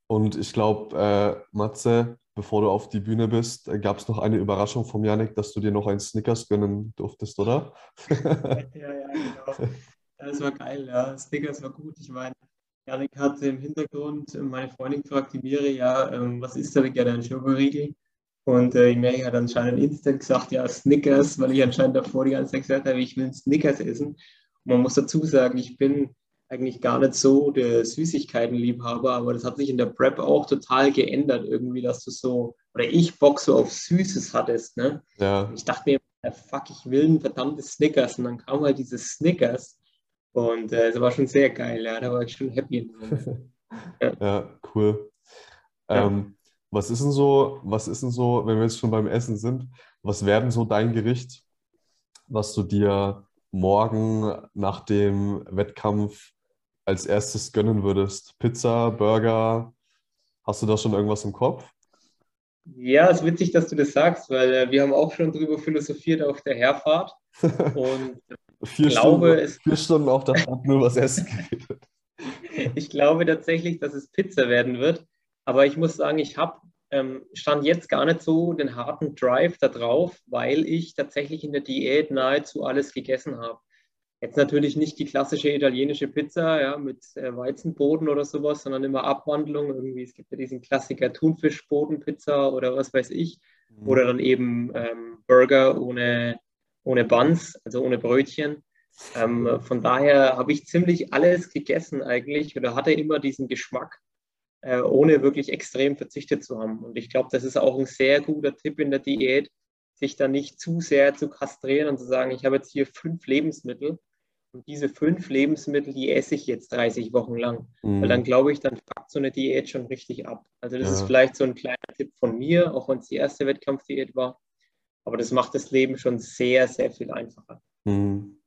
Und ich glaube, äh, Matze, bevor du auf die Bühne bist, äh, gab es noch eine Überraschung vom Janik, dass du dir noch einen Snickers gönnen durftest, oder? ja, ja, genau. Das war geil, ja. Snickers war gut. Ich meine, Janik hat im Hintergrund meine Freundin gefragt, die Miri, ja, ähm, was ist da gerne ein Schokoriegel? Und äh, die Mary hat anscheinend instant gesagt, ja, Snickers, weil ich anscheinend davor die ganze Zeit gesagt habe, ich will Snickers essen. Und man muss dazu sagen, ich bin eigentlich gar nicht so der Süßigkeitenliebhaber, aber das hat sich in der Prep auch total geändert, irgendwie, dass du so, oder ich Bock so auf Süßes hattest. Ne? Ja. Ich dachte mir, fuck, ich will ein verdammtes Snickers. Und dann kam halt dieses Snickers. Und äh, das war schon sehr geil, ja, da war ich schon happy. ja. ja, cool. Ja. Ähm, was ist denn so, was ist denn so, wenn wir jetzt schon beim Essen sind, was wäre denn so dein Gericht, was du dir morgen nach dem Wettkampf als erstes gönnen würdest? Pizza, Burger? Hast du da schon irgendwas im Kopf? Ja, es ist witzig, dass du das sagst, weil äh, wir haben auch schon drüber philosophiert auf der Herfahrt. Und vier, glaube, Stunden, es- vier Stunden auf der Fahrt nur was Essen geredet. ich glaube tatsächlich, dass es Pizza werden wird. Aber ich muss sagen, ich habe ähm, stand jetzt gar nicht so den harten Drive da drauf, weil ich tatsächlich in der Diät nahezu alles gegessen habe. Jetzt natürlich nicht die klassische italienische Pizza ja, mit äh, Weizenboden oder sowas, sondern immer Abwandlung. Irgendwie, es gibt ja diesen Klassiker Thunfischbodenpizza oder was weiß ich. Oder dann eben ähm, Burger ohne, ohne Buns, also ohne Brötchen. Ähm, von daher habe ich ziemlich alles gegessen eigentlich oder hatte immer diesen Geschmack, äh, ohne wirklich extrem verzichtet zu haben. Und ich glaube, das ist auch ein sehr guter Tipp in der Diät, sich da nicht zu sehr zu kastrieren und zu sagen, ich habe jetzt hier fünf Lebensmittel und diese fünf Lebensmittel, die esse ich jetzt 30 Wochen lang. Mhm. Weil dann glaube ich, dann fuckt so eine Diät schon richtig ab. Also das Ja. ist vielleicht so ein kleiner Tipp von mir, auch wenn es die erste Wettkampfdiät war. Aber das macht das Leben schon sehr, sehr viel einfacher. Mhm.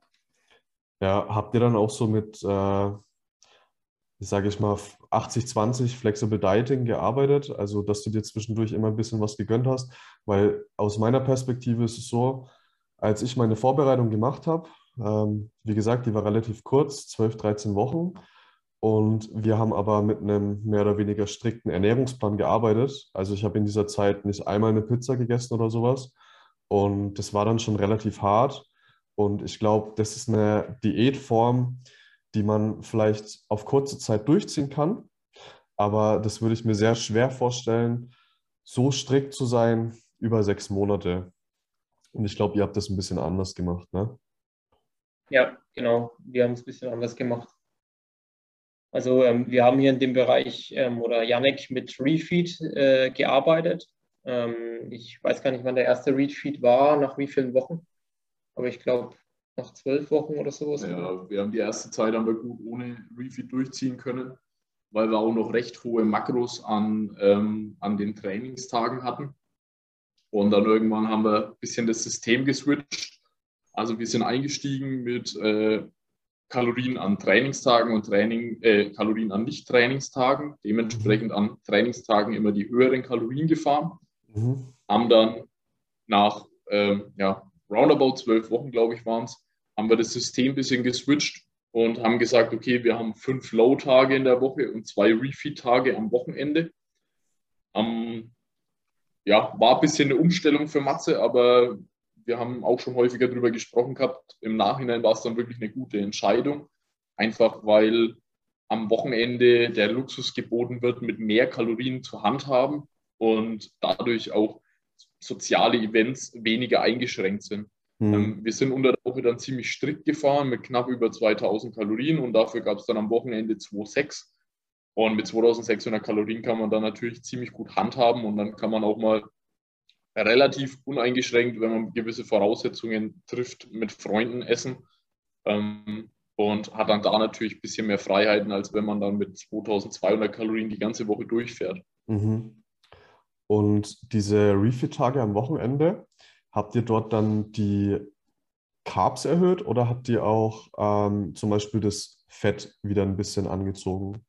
Ja, habt ihr dann auch so mit, äh, sage ich mal, 80-20 Flexible Dieting gearbeitet? Also, dass du dir zwischendurch immer ein bisschen was gegönnt hast? Weil aus meiner Perspektive ist es so, als ich meine Vorbereitung gemacht habe, ähm, wie gesagt, die war relativ kurz, 12, 13 Wochen. Und wir haben aber mit einem mehr oder weniger strikten Ernährungsplan gearbeitet. Also ich habe in dieser Zeit nicht einmal eine Pizza gegessen oder sowas. Und das war dann schon relativ hart. Und ich glaube, das ist eine Diätform, die man vielleicht auf kurze Zeit durchziehen kann. Aber das würde ich mir sehr schwer vorstellen, so strikt zu sein über sechs Monate. Und ich glaube, ihr habt das ein bisschen anders gemacht, ne? Ja, genau. Wir haben es ein bisschen anders gemacht. Also ähm, wir haben hier in dem Bereich ähm, oder Yannick mit Refeed äh, gearbeitet. Ähm, ich weiß gar nicht, wann der erste Refeed war, nach wie vielen Wochen. Aber ich glaube, nach zwölf Wochen oder sowas. Ja, wir haben die erste Zeit haben wir gut ohne Refeed durchziehen können, weil wir auch noch recht hohe Makros an, ähm, an den Trainingstagen hatten. Und dann irgendwann haben wir ein bisschen das System geswitcht. Also wir sind eingestiegen mit äh, Kalorien an Trainingstagen und Training, äh, Kalorien an Nicht-Trainingstagen. Dementsprechend an Trainingstagen immer die höheren Kalorien gefahren. Mhm. Haben dann nach ähm, ja, roundabout zwölf Wochen, glaube ich, waren es, haben wir das System ein bisschen geswitcht und haben gesagt, okay, wir haben fünf Low-Tage in der Woche und zwei Refeed-Tage am Wochenende. Ähm, ja, war ein bisschen eine Umstellung für Matze, aber wir haben auch schon häufiger darüber gesprochen gehabt. Im Nachhinein war es dann wirklich eine gute Entscheidung, einfach weil am Wochenende der Luxus geboten wird, mit mehr Kalorien zu handhaben und dadurch auch soziale Events weniger eingeschränkt sind. Mhm. Wir sind unter der Woche dann ziemlich strikt gefahren mit knapp über 2000 Kalorien und dafür gab es dann am Wochenende 2,6. Und mit 2600 Kalorien kann man dann natürlich ziemlich gut handhaben und dann kann man auch mal relativ uneingeschränkt, wenn man gewisse Voraussetzungen trifft, mit Freunden essen. Ähm, und hat dann da natürlich ein bisschen mehr Freiheiten, als wenn man dann mit 2200 Kalorien die ganze Woche durchfährt. Mhm. Und diese Refeed-Tage am Wochenende, habt ihr dort dann die Carbs erhöht oder habt ihr auch ähm, zum Beispiel das Fett wieder ein bisschen angezogen?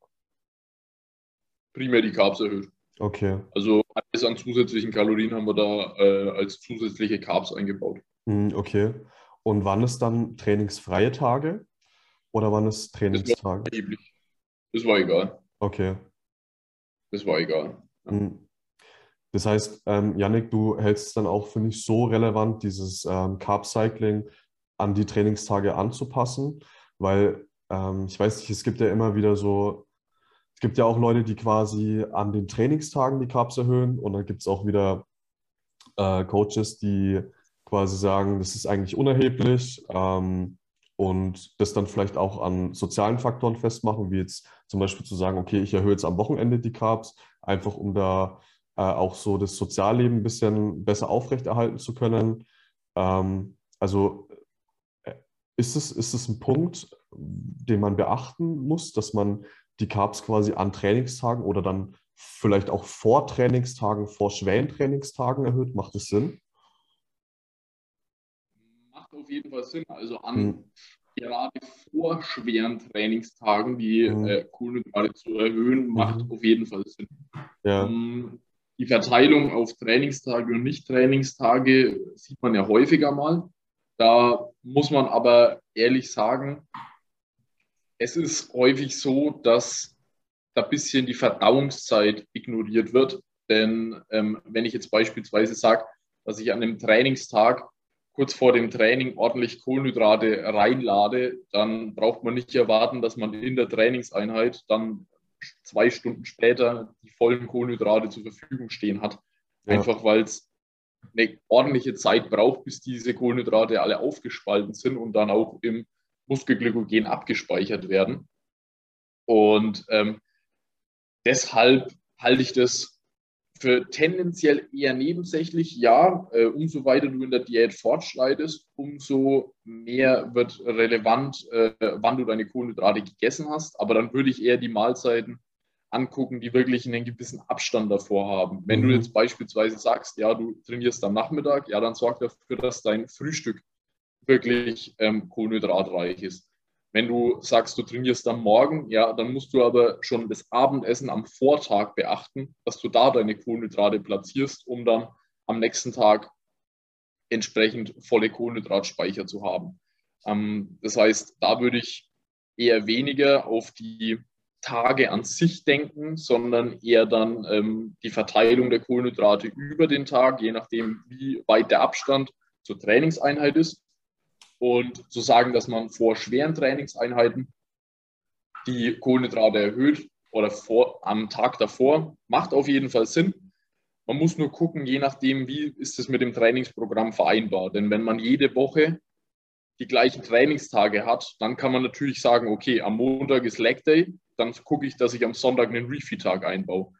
Primär die Carbs erhöht. Okay. Also alles an zusätzlichen Kalorien haben wir da äh, als zusätzliche Carbs eingebaut. Mhm, okay. Und wann ist dann trainingsfreie Tage oder wann ist Das war Trainingstage? Das war egal. Okay. Das war egal. Mhm. Das heißt, ähm, Yannick, du hältst es dann auch für nicht so relevant, dieses ähm, Carb-Cycling an die Trainingstage anzupassen, weil ähm, ich weiß nicht, es gibt ja immer wieder so, es gibt ja auch Leute, die quasi an den Trainingstagen die Carbs erhöhen und dann gibt es auch wieder äh, Coaches, die quasi sagen, das ist eigentlich unerheblich ähm, und das dann vielleicht auch an sozialen Faktoren festmachen, wie jetzt zum Beispiel zu sagen, okay, ich erhöhe jetzt am Wochenende die Carbs, einfach um da äh, auch so das Sozialleben ein bisschen besser aufrechterhalten zu können. Ähm, also äh, ist es, ist es ein Punkt, den man beachten muss, dass man die Carbs quasi an Trainingstagen oder dann vielleicht auch vor Trainingstagen, vor schweren Trainingstagen erhöht? Macht es Sinn? Macht auf jeden Fall Sinn. Also an Mhm. gerade vor schweren Trainingstagen die Mhm. äh, Kohlenhydrate zu erhöhen, macht Mhm. auf jeden Fall Sinn. Ja. Ähm, die Verteilung auf Trainingstage und Nicht-Trainingstage sieht man ja häufiger mal. Da muss man aber ehrlich sagen, es ist häufig so, dass da ein bisschen die Verdauungszeit ignoriert wird. Denn ähm, wenn ich jetzt beispielsweise sage, dass ich an einem Trainingstag kurz vor dem Training ordentlich Kohlenhydrate reinlade, dann braucht man nicht erwarten, dass man in der Trainingseinheit dann zwei Stunden später die vollen Kohlenhydrate zur Verfügung stehen hat. Ja. Einfach weil es eine ordentliche Zeit braucht, bis diese Kohlenhydrate alle aufgespalten sind und dann auch im Muskelglykogen abgespeichert werden. Und ähm, deshalb halte ich das für tendenziell eher nebensächlich. Ja, äh, umso weiter du in der Diät fortschreitest, umso mehr wird relevant, äh, wann du deine Kohlenhydrate gegessen hast. Aber dann würde ich eher die Mahlzeiten angucken, die wirklich einen gewissen Abstand davor haben. Wenn mhm. du jetzt beispielsweise sagst, ja, du trainierst am Nachmittag, ja, dann sorg dafür, dass dein Frühstück wirklich ähm, kohlenhydratreich ist. Wenn du sagst, du trainierst am Morgen, ja, dann musst du aber schon das Abendessen am Vortag beachten, dass du da deine Kohlenhydrate platzierst, um dann am nächsten Tag entsprechend volle Kohlenhydratspeicher zu haben. Ähm, das heißt, da würde ich eher weniger auf die Tage an sich denken, sondern eher dann ähm, die Verteilung der Kohlenhydrate über den Tag, je nachdem, wie weit der Abstand zur Trainingseinheit ist. Und zu sagen, dass man vor schweren Trainingseinheiten die Kohlenhydrate erhöht oder vor, am Tag davor, macht auf jeden Fall Sinn. Man muss nur gucken, je nachdem, wie ist es mit dem Trainingsprogramm vereinbar. Denn wenn man jede Woche die gleichen Trainingstage hat, dann kann man natürlich sagen, okay, am Montag ist Leg Day, dann gucke ich, dass ich am Sonntag einen Refeed-Tag einbaue.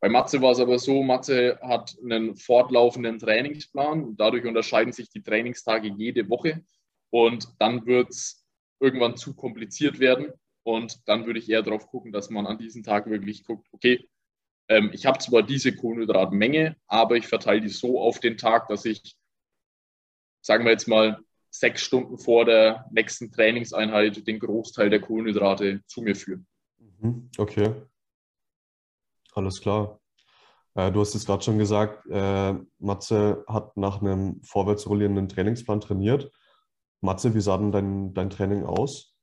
Bei Matze war es aber so, Matze hat einen fortlaufenden Trainingsplan. Dadurch unterscheiden sich die Trainingstage jede Woche. Und dann wird es irgendwann zu kompliziert werden. Und dann würde ich eher darauf gucken, dass man an diesen Tagen wirklich guckt, okay, ähm, ich habe zwar diese Kohlenhydratmenge, aber ich verteile die so auf den Tag, dass ich, sagen wir jetzt mal, sechs Stunden vor der nächsten Trainingseinheit den Großteil der Kohlenhydrate zu mir führe. Mhm, okay. Alles klar. Äh, du hast es gerade schon gesagt, äh, Matze hat nach einem vorwärts rollierenden Trainingsplan trainiert. Matze, wie sah denn dein, dein Training aus?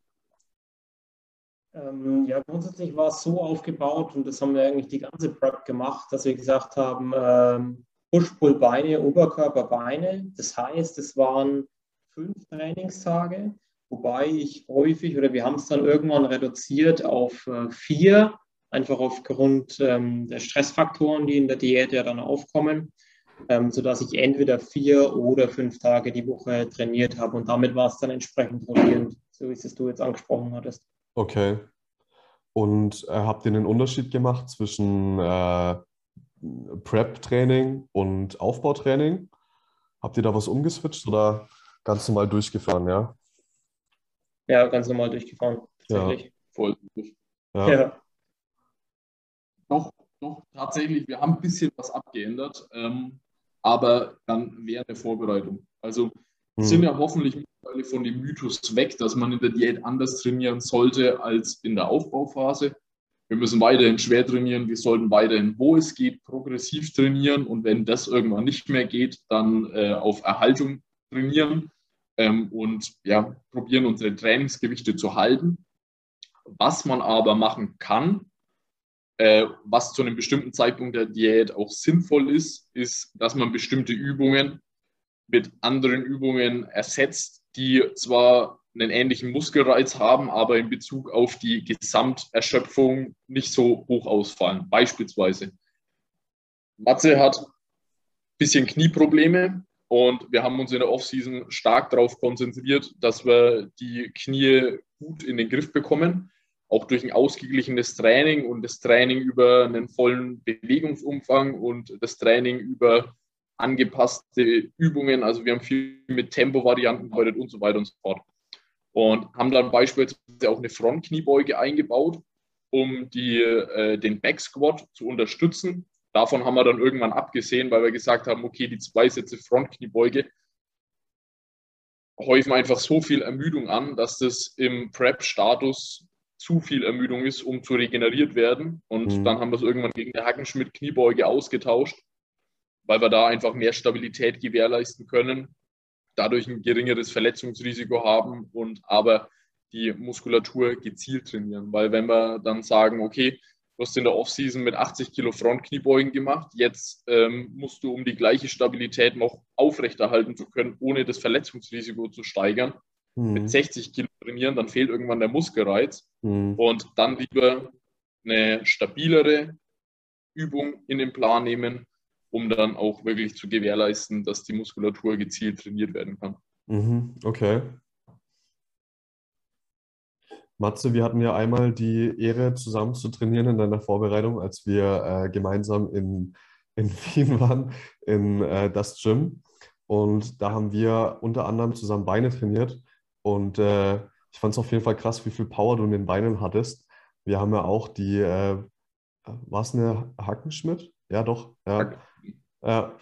Ähm, ja, grundsätzlich war es so aufgebaut und das haben wir eigentlich die ganze Prep gemacht, dass wir gesagt haben, ähm, Push-Pull-Beine, Oberkörper, Beine. Das heißt, es waren fünf Trainingstage Wobei ich häufig oder wir haben es dann irgendwann reduziert auf äh, vier, einfach aufgrund ähm, der Stressfaktoren, die in der Diät ja dann aufkommen, ähm, sodass ich entweder vier oder fünf Tage die Woche trainiert habe und damit war es dann entsprechend rollierend, so wie es du jetzt angesprochen hattest. Okay. Und äh, habt ihr einen Unterschied gemacht zwischen äh, Prep-Training und Aufbautraining? Habt ihr da was umgeswitcht oder ganz normal durchgefahren, ja? Ja, ganz normal durchgefahren. Tatsächlich. Ja. Voll. Ja. ja. Doch, doch, tatsächlich. Wir haben ein bisschen was abgeändert, ähm, aber dann während der Vorbereitung. Also hm. sind ja hoffentlich mittlerweile von dem Mythos weg, dass man in der Diät anders trainieren sollte als in der Aufbauphase. Wir müssen weiterhin schwer trainieren, wir sollten weiterhin, wo es geht, progressiv trainieren und wenn das irgendwann nicht mehr geht, dann äh, auf Erhaltung trainieren ähm, und ja, probieren unsere Trainingsgewichte zu halten. Was man aber machen kann, äh, was zu einem bestimmten Zeitpunkt der Diät auch sinnvoll ist, ist, dass man bestimmte Übungen mit anderen Übungen ersetzt, die zwar einen ähnlichen Muskelreiz haben, aber in Bezug auf die Gesamterschöpfung nicht so hoch ausfallen. Beispielsweise, Matze hat ein bisschen Knieprobleme, und wir haben uns in der Offseason stark darauf konzentriert, dass wir die Knie gut in den Griff bekommen, auch durch ein ausgeglichenes Training und das Training über einen vollen Bewegungsumfang und das Training über angepasste Übungen. Also wir haben viel mit Tempo-Varianten gearbeitet und so weiter und so fort. Und haben dann beispielsweise auch eine Frontkniebeuge eingebaut, um die, äh, den Back Squat zu unterstützen Davon haben wir dann irgendwann abgesehen, weil wir gesagt haben, okay, die zwei Sätze Frontkniebeuge häufen einfach so viel Ermüdung an, dass das im Prep-Status zu viel Ermüdung ist, um zu regeneriert werden. Und Mhm. dann haben wir es irgendwann gegen eine Hackenschmidt-Kniebeuge ausgetauscht, weil wir da einfach mehr Stabilität gewährleisten können, dadurch ein geringeres Verletzungsrisiko haben und aber die Muskulatur gezielt trainieren. Weil wenn wir dann sagen, okay, du hast in der Offseason mit 80 Kilo Frontkniebeugen gemacht, jetzt ähm, musst du, um die gleiche Stabilität noch aufrechterhalten zu können, ohne das Verletzungsrisiko zu steigern, Mhm. mit 60 Kilo trainieren, dann fehlt irgendwann der Muskelreiz Mhm. und dann lieber eine stabilere Übung in den Plan nehmen, um dann auch wirklich zu gewährleisten, dass die Muskulatur gezielt trainiert werden kann. Mhm. Okay. Matze, wir hatten ja einmal die Ehre, zusammen zu trainieren in deiner Vorbereitung, als wir äh, gemeinsam in, in Wien waren, in äh, das Gym. Und da haben wir unter anderem zusammen Beine trainiert. Und äh, ich fand es auf jeden Fall krass, wie viel Power du in den Beinen hattest. Wir haben ja auch die, äh, war es eine Hackenschmidt? Ja, doch. Ja. Ja.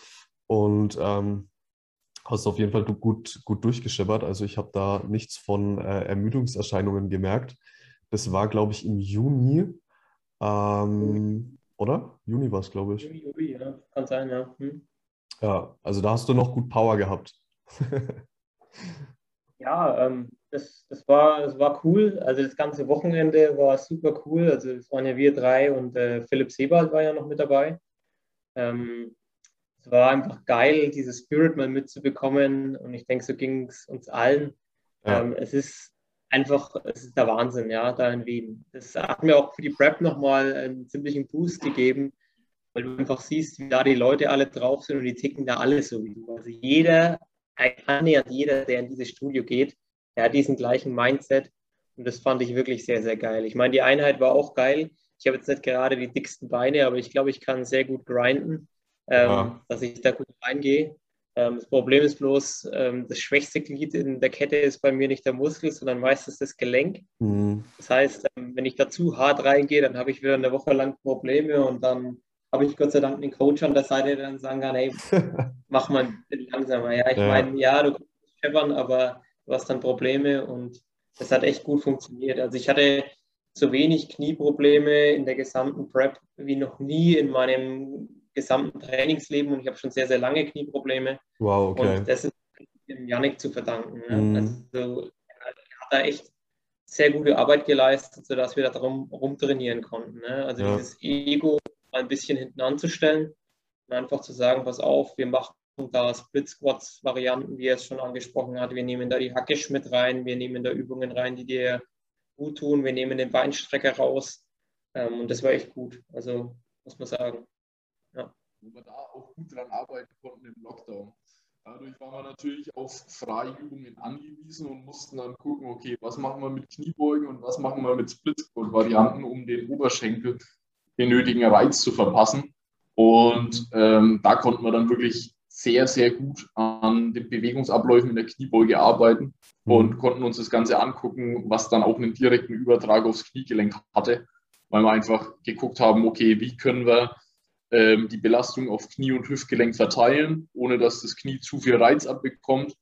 Und ähm, hast auf jeden Fall gut, gut durchgeschippert. Also ich habe da nichts von äh, Ermüdungserscheinungen gemerkt. Das war, glaube ich, im Juni. Ähm, oder? Juni war es, glaube ich. Juli, Juli, ja, kann sein, ja. Hm. Ja, also da hast du noch gut Power gehabt. Ja, ähm, das, das war, das war cool. Also das ganze Wochenende war super cool. Also es waren ja wir drei und äh, Philipp Sebald war ja noch mit dabei. Ähm, es war einfach geil, dieses Spirit mal mitzubekommen. Und ich denke, so ging es uns allen. Ja. Ähm, es ist einfach, es ist der Wahnsinn, ja, da in Wien. Das hat mir auch für die Prep nochmal einen ziemlichen Boost gegeben, weil du einfach siehst, wie da die Leute alle drauf sind und die ticken da alle so wie du. Also jeder, annähernd jeder, der in dieses Studio geht, der hat diesen gleichen Mindset und das fand ich wirklich sehr, sehr geil. Ich meine, die Einheit war auch geil. Ich habe jetzt nicht gerade die dicksten Beine, aber ich glaube, ich kann sehr gut grinden, ähm, Ja. dass ich da gut reingehe. Ähm, das Problem ist bloß, ähm, das schwächste Glied in der Kette ist bei mir nicht der Muskel, sondern meistens das Gelenk. Mhm. Das heißt, ähm, wenn ich da zu hart reingehe, dann habe ich wieder eine Woche lang Probleme und dann habe ich Gott sei Dank einen Coach an der Seite, der dann sagen kann, hey, mach mal ein bisschen langsamer. Ja, ich Ja. meine, ja, du kannst scheppern, aber du hast dann Probleme und das hat echt gut funktioniert. Also ich hatte so wenig Knieprobleme in der gesamten Prep wie noch nie in meinem gesamten Trainingsleben und ich habe schon sehr, sehr lange Knieprobleme. Wow, okay. Und das ist dem Yannick zu verdanken. Ne? Mhm. Also er hat da echt sehr gute Arbeit geleistet, sodass wir da drum rumtrainieren konnten. Ne? Also Ja. dieses Ego ein bisschen hinten anzustellen und einfach zu sagen, pass auf, wir machen da Split Squats Varianten, wie er es schon angesprochen hat. Wir nehmen da die Hackisch mit rein, wir nehmen da Übungen rein, die dir gut tun, wir nehmen den Beinstrecker raus. Ähm, und das war echt gut. Also muss man sagen. wo wir da auch gut dran arbeiten konnten im Lockdown. Dadurch waren wir natürlich auf Freiübungen angewiesen und mussten dann gucken, okay, was machen wir mit Kniebeugen und was machen wir mit Split-Varianten, um den Oberschenkel den nötigen Reiz zu verpassen. Und ähm, da konnten wir dann wirklich sehr, sehr gut an den Bewegungsabläufen in der Kniebeuge arbeiten und konnten uns das Ganze angucken, was dann auch einen direkten Übertrag aufs Kniegelenk hatte, weil wir einfach geguckt haben, okay, wie können wir ähm, die Belastung auf Knie und Hüftgelenk verteilen, ohne dass das Knie zu viel Reiz abbekommt.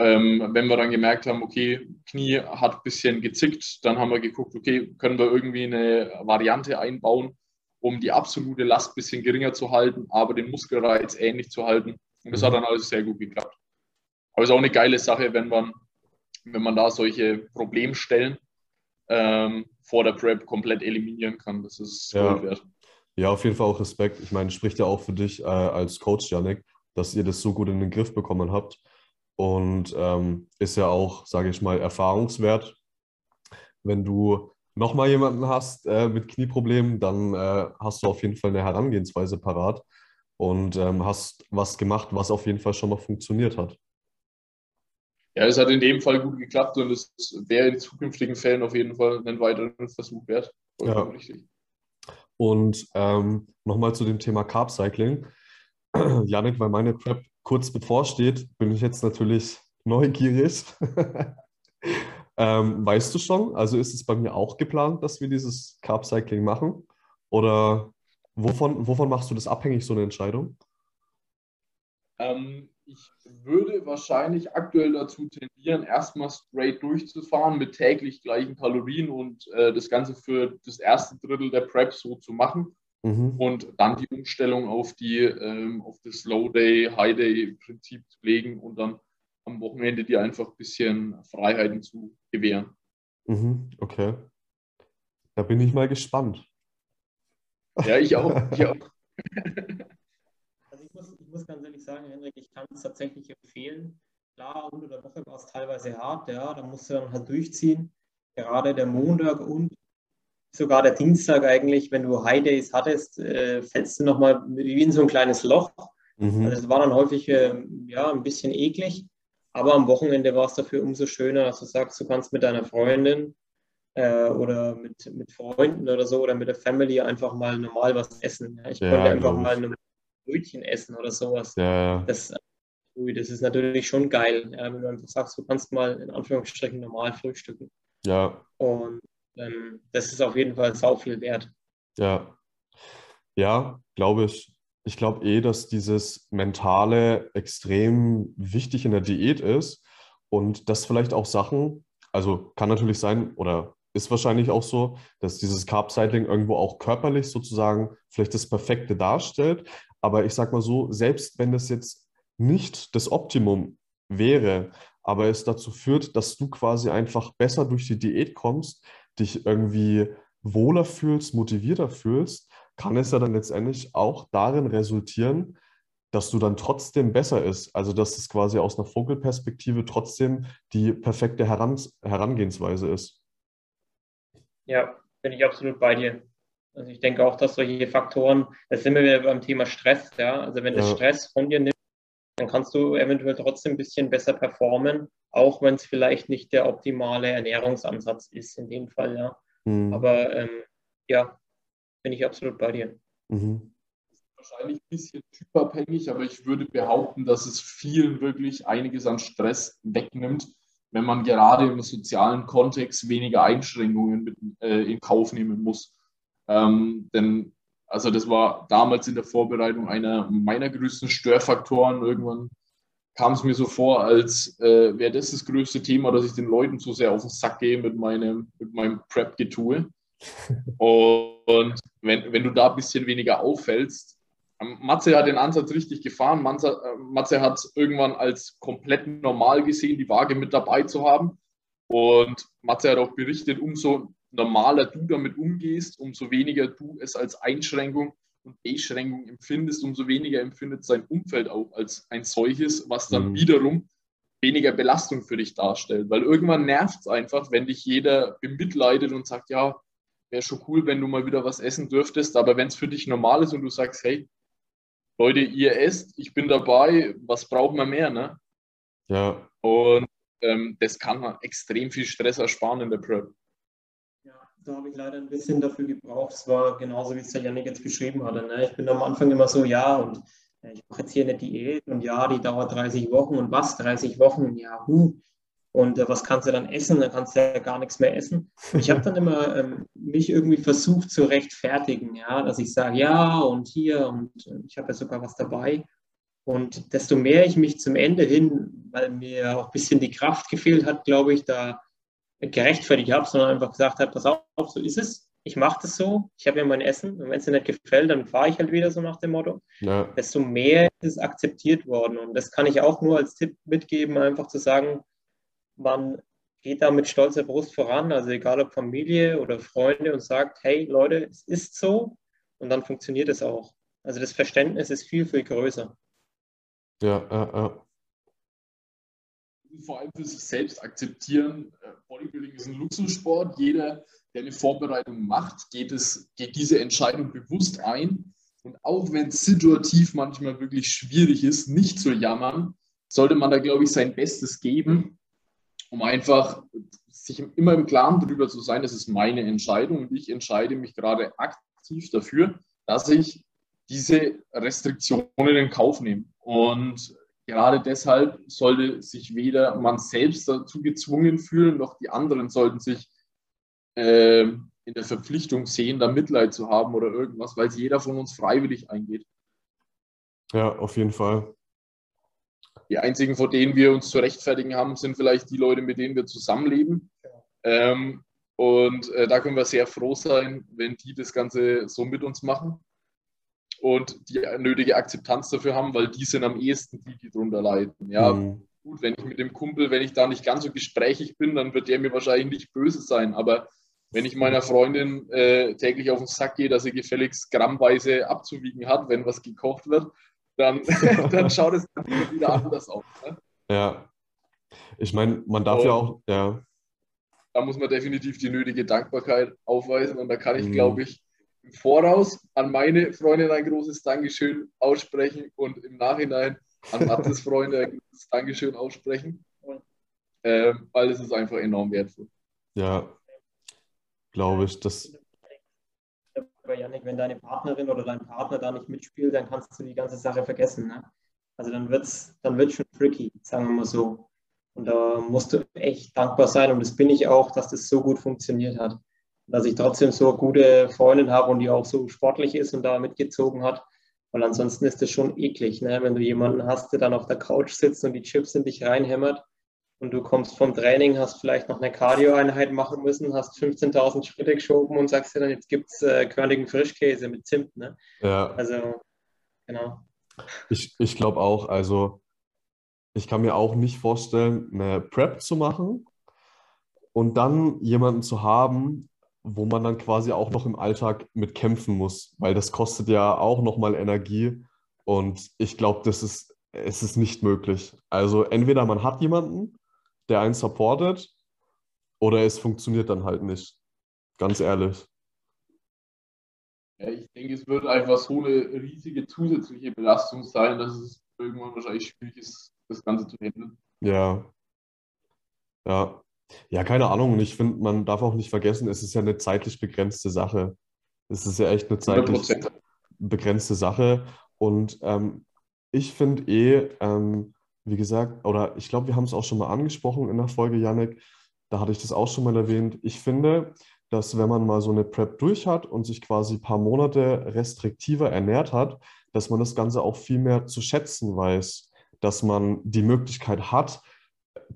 Ähm, wenn wir dann gemerkt haben, okay, Knie hat ein bisschen gezickt, dann haben wir geguckt, okay, können wir irgendwie eine Variante einbauen, um die absolute Last ein bisschen geringer zu halten, aber den Muskelreiz ähnlich zu halten. Und das hat dann alles sehr gut geklappt. Aber es ist auch eine geile Sache, wenn man, wenn man da solche Problemstellen ähm, vor der Prep komplett eliminieren kann. Das ist Ja. Gold wert. Ja, auf jeden Fall auch Respekt. Ich meine, spricht ja auch für dich äh, als Coach, Janik, dass ihr das so gut in den Griff bekommen habt. Und ähm, ist ja auch, sage ich mal, erfahrungswert. Wenn du nochmal jemanden hast äh, mit Knieproblemen, dann äh, hast du auf jeden Fall eine Herangehensweise parat und ähm, hast was gemacht, was auf jeden Fall schon mal funktioniert hat. Ja, es hat in dem Fall gut geklappt und es wäre in zukünftigen Fällen auf jeden Fall einen weiteren Versuch wert. Ja. richtig. Und ähm, nochmal zu dem Thema Carb Cycling. Janik, weil meine Prep kurz bevorsteht, bin ich jetzt natürlich neugierig. ähm, weißt du schon, also ist es bei mir auch geplant, dass wir dieses Carb Cycling machen? Oder wovon, wovon machst du das abhängig, so eine Entscheidung? Ähm, ich würde wahrscheinlich aktuell dazu tendieren, erstmal straight durchzufahren mit täglich gleichen Kalorien und äh, das Ganze für das erste Drittel der Prep so zu machen mhm. und dann die Umstellung auf, die, ähm, auf das Low Day, High Day Prinzip zu legen und dann am Wochenende dir einfach ein bisschen Freiheiten zu gewähren. Mhm. Okay. Da bin ich mal gespannt. Ja, ich auch. Ich auch. Also ich muss, ich muss ganz ehrlich sagen, Henrik, ich kann es tatsächlich empfehlen. Klar, unter der Woche war es teilweise hart, ja, da musst du dann halt durchziehen. Gerade der Montag und sogar der Dienstag eigentlich, wenn du High Days hattest, äh, fällst du nochmal wie in so ein kleines Loch. Mhm. Also das war dann häufig äh, ja, ein bisschen eklig. Aber am Wochenende war es dafür umso schöner, dass du sagst, du kannst mit deiner Freundin äh, oder mit, mit Freunden oder so oder mit der Family einfach mal normal was essen. Ich ja, konnte einfach mal ein Brötchen essen oder sowas. Ja. Das, das ist natürlich schon geil, wenn du einfach sagst, du kannst mal in Anführungsstrichen normal frühstücken. Ja. Und ähm, das ist auf jeden Fall sau viel wert. Ja. Ja, glaube ich. Ich glaube eh, dass dieses Mentale extrem wichtig in der Diät ist und dass vielleicht auch Sachen, also kann natürlich sein oder ist wahrscheinlich auch so, dass dieses Carb-Cycling irgendwo auch körperlich sozusagen vielleicht das Perfekte darstellt. Aber ich sag mal so, selbst wenn das jetzt nicht das Optimum wäre, aber es dazu führt, dass du quasi einfach besser durch die Diät kommst, dich irgendwie wohler fühlst, motivierter fühlst, kann es ja dann letztendlich auch darin resultieren, dass du dann trotzdem besser ist. Also dass es quasi aus einer Vogelperspektive trotzdem die perfekte Herans Herangehensweise ist. Ja, bin ich absolut bei dir. Also ich denke auch, dass solche Faktoren, da sind wir wieder beim Thema Stress, ja. Also wenn das Stress von dir nimmt, dann kannst du eventuell trotzdem ein bisschen besser performen, auch wenn es vielleicht nicht der optimale Ernährungsansatz ist in dem Fall, ja. Mhm. Aber ähm, ja, bin ich absolut bei dir. Mhm. Wahrscheinlich ein bisschen typabhängig, aber ich würde behaupten, dass es vielen wirklich einiges an Stress wegnimmt, wenn man gerade im sozialen Kontext weniger Einschränkungen mit, äh, in Kauf nehmen muss. Ähm, denn also das war damals in der Vorbereitung einer meiner größten Störfaktoren. Irgendwann kam es mir so vor, als äh, wäre das das größte Thema, dass ich den Leuten zu sehr auf den Sack gehe mit meinem, mit meinem Prep-Getue. Und wenn, wenn du da ein bisschen weniger auffällst, ähm, Matze hat den Ansatz richtig gefahren. Matze, äh, Matze hat es irgendwann als komplett normal gesehen, die Waage mit dabei zu haben. Und Matze hat auch berichtet, umso normaler du damit umgehst, umso weniger du es als Einschränkung und Beschränkung empfindest, umso weniger empfindet sein Umfeld auch als ein solches, was dann mhm. wiederum weniger Belastung für dich darstellt. Weil irgendwann nervt es einfach, wenn dich jeder bemitleidet und sagt, ja, wäre schon cool, wenn du mal wieder was essen dürftest. Aber wenn es für dich normal ist und du sagst, hey, Leute, ihr esst, ich bin dabei, was braucht man mehr, ne? Ja. Und ähm, das kann extrem viel Stress ersparen in der Prep. Da habe ich leider ein bisschen dafür gebraucht. Es war genauso, wie es der Janik jetzt beschrieben hatte. Ne? Ich bin am Anfang immer so, ja, und äh, ich mache jetzt hier eine Diät und ja, die dauert 30 Wochen und was, 30 Wochen, ja, huh, und äh, was kannst du dann essen? Dann kannst du ja gar nichts mehr essen. Ich habe dann immer ähm, mich irgendwie versucht zu rechtfertigen, ja, dass ich sage, ja und hier und äh, ich habe ja sogar was dabei. Und desto mehr ich mich zum Ende hin, weil mir auch ein bisschen die Kraft gefehlt hat, glaube ich, da gerechtfertigt habe, sondern einfach gesagt habe, pass auf, so ist es. Ich mache das so, ich habe ja mein Essen und wenn es dir nicht gefällt, dann fahre ich halt wieder so nach dem Motto. Ja. Desto mehr ist es akzeptiert worden. Und das kann ich auch nur als Tipp mitgeben, einfach zu sagen, man geht da mit stolzer Brust voran, also egal ob Familie oder Freunde und sagt, hey Leute, es ist so und dann funktioniert es auch. Also das Verständnis ist viel, viel größer. Ja, ja, ja. Vor allem für sich selbst akzeptieren, Bodybuilding ist ein Luxussport. Jeder, der eine Vorbereitung macht, geht, es, geht diese Entscheidung bewusst ein. Und auch wenn es situativ manchmal wirklich schwierig ist, nicht zu jammern, sollte man da, glaube ich, sein Bestes geben um einfach sich immer im Klaren darüber zu sein, das ist meine Entscheidung und ich entscheide mich gerade aktiv dafür, dass ich diese Restriktionen in Kauf nehme. Und gerade deshalb sollte sich weder man selbst dazu gezwungen fühlen, noch die anderen sollten sich äh, in der Verpflichtung sehen, da Mitleid zu haben oder irgendwas, weil es jeder von uns freiwillig eingeht. Ja, auf jeden Fall. Die einzigen, vor denen wir uns zu rechtfertigen haben, sind vielleicht die Leute, mit denen wir zusammenleben. Ähm, und äh, da können wir sehr froh sein, wenn die das Ganze so mit uns machen und die nötige Akzeptanz dafür haben, weil die sind am ehesten die, die drunter leiden. Ja, mhm. gut, wenn ich mit dem Kumpel, wenn ich da nicht ganz so gesprächig bin, dann wird der mir wahrscheinlich nicht böse sein. Aber wenn ich meiner Freundin äh, täglich auf den Sack gehe, dass sie gefälligst grammweise abzuwiegen hat, wenn was gekocht wird, dann, dann schaut es wieder anders aus. Ne? Ja. Ich meine, man darf und ja auch, ja. Da muss man definitiv die nötige Dankbarkeit aufweisen und da kann ich, mhm. glaube ich, im Voraus an meine Freundin ein großes Dankeschön aussprechen und im Nachhinein an Mattes Freunde ein großes Dankeschön aussprechen, äh, weil es ist einfach enorm wertvoll. Ja, glaube ich. Das aber Janik, wenn deine Partnerin oder dein Partner da nicht mitspielt, dann kannst du die ganze Sache vergessen. Ne? Also dann wird es dann wird's schon tricky, sagen wir mal so. Und da musst du echt dankbar sein und das bin ich auch, dass das so gut funktioniert hat. Dass ich trotzdem so gute Freundin habe und die auch so sportlich ist und da mitgezogen hat. Weil ansonsten ist das schon eklig, ne? wenn du jemanden hast, der dann auf der Couch sitzt und die Chips in dich reinhämmert und du kommst vom Training, hast vielleicht noch eine Cardio-Einheit machen müssen, hast 15.000 Schritte geschoben und sagst dir dann, jetzt gibt es äh, körnigen Frischkäse mit Zimt. Ne? Ja. Also, genau. Ich, ich glaube auch, also ich kann mir auch nicht vorstellen, eine Prep zu machen und dann jemanden zu haben, wo man dann quasi auch noch im Alltag mit kämpfen muss, weil das kostet ja auch nochmal Energie und ich glaube, das ist, es ist nicht möglich. Also entweder man hat jemanden, der einen supportet oder es funktioniert dann halt nicht. Ganz ehrlich. Ja, ich denke, es wird einfach so eine riesige zusätzliche Belastung sein, dass es irgendwann wahrscheinlich schwierig ist, das Ganze zu handeln. Ja. Ja. Ja, keine Ahnung. Und ich finde, man darf auch nicht vergessen, es ist ja eine zeitlich begrenzte Sache. Es ist ja echt eine zeitlich 100%. begrenzte Sache. Und ähm, ich finde eh, ähm, wie gesagt, oder ich glaube, wir haben es auch schon mal angesprochen in der Folge, Yannick, da hatte ich das auch schon mal erwähnt. Ich finde, dass wenn man mal so eine Prep durch hat und sich quasi ein paar Monate restriktiver ernährt hat, dass man das Ganze auch viel mehr zu schätzen weiß, dass man die Möglichkeit hat,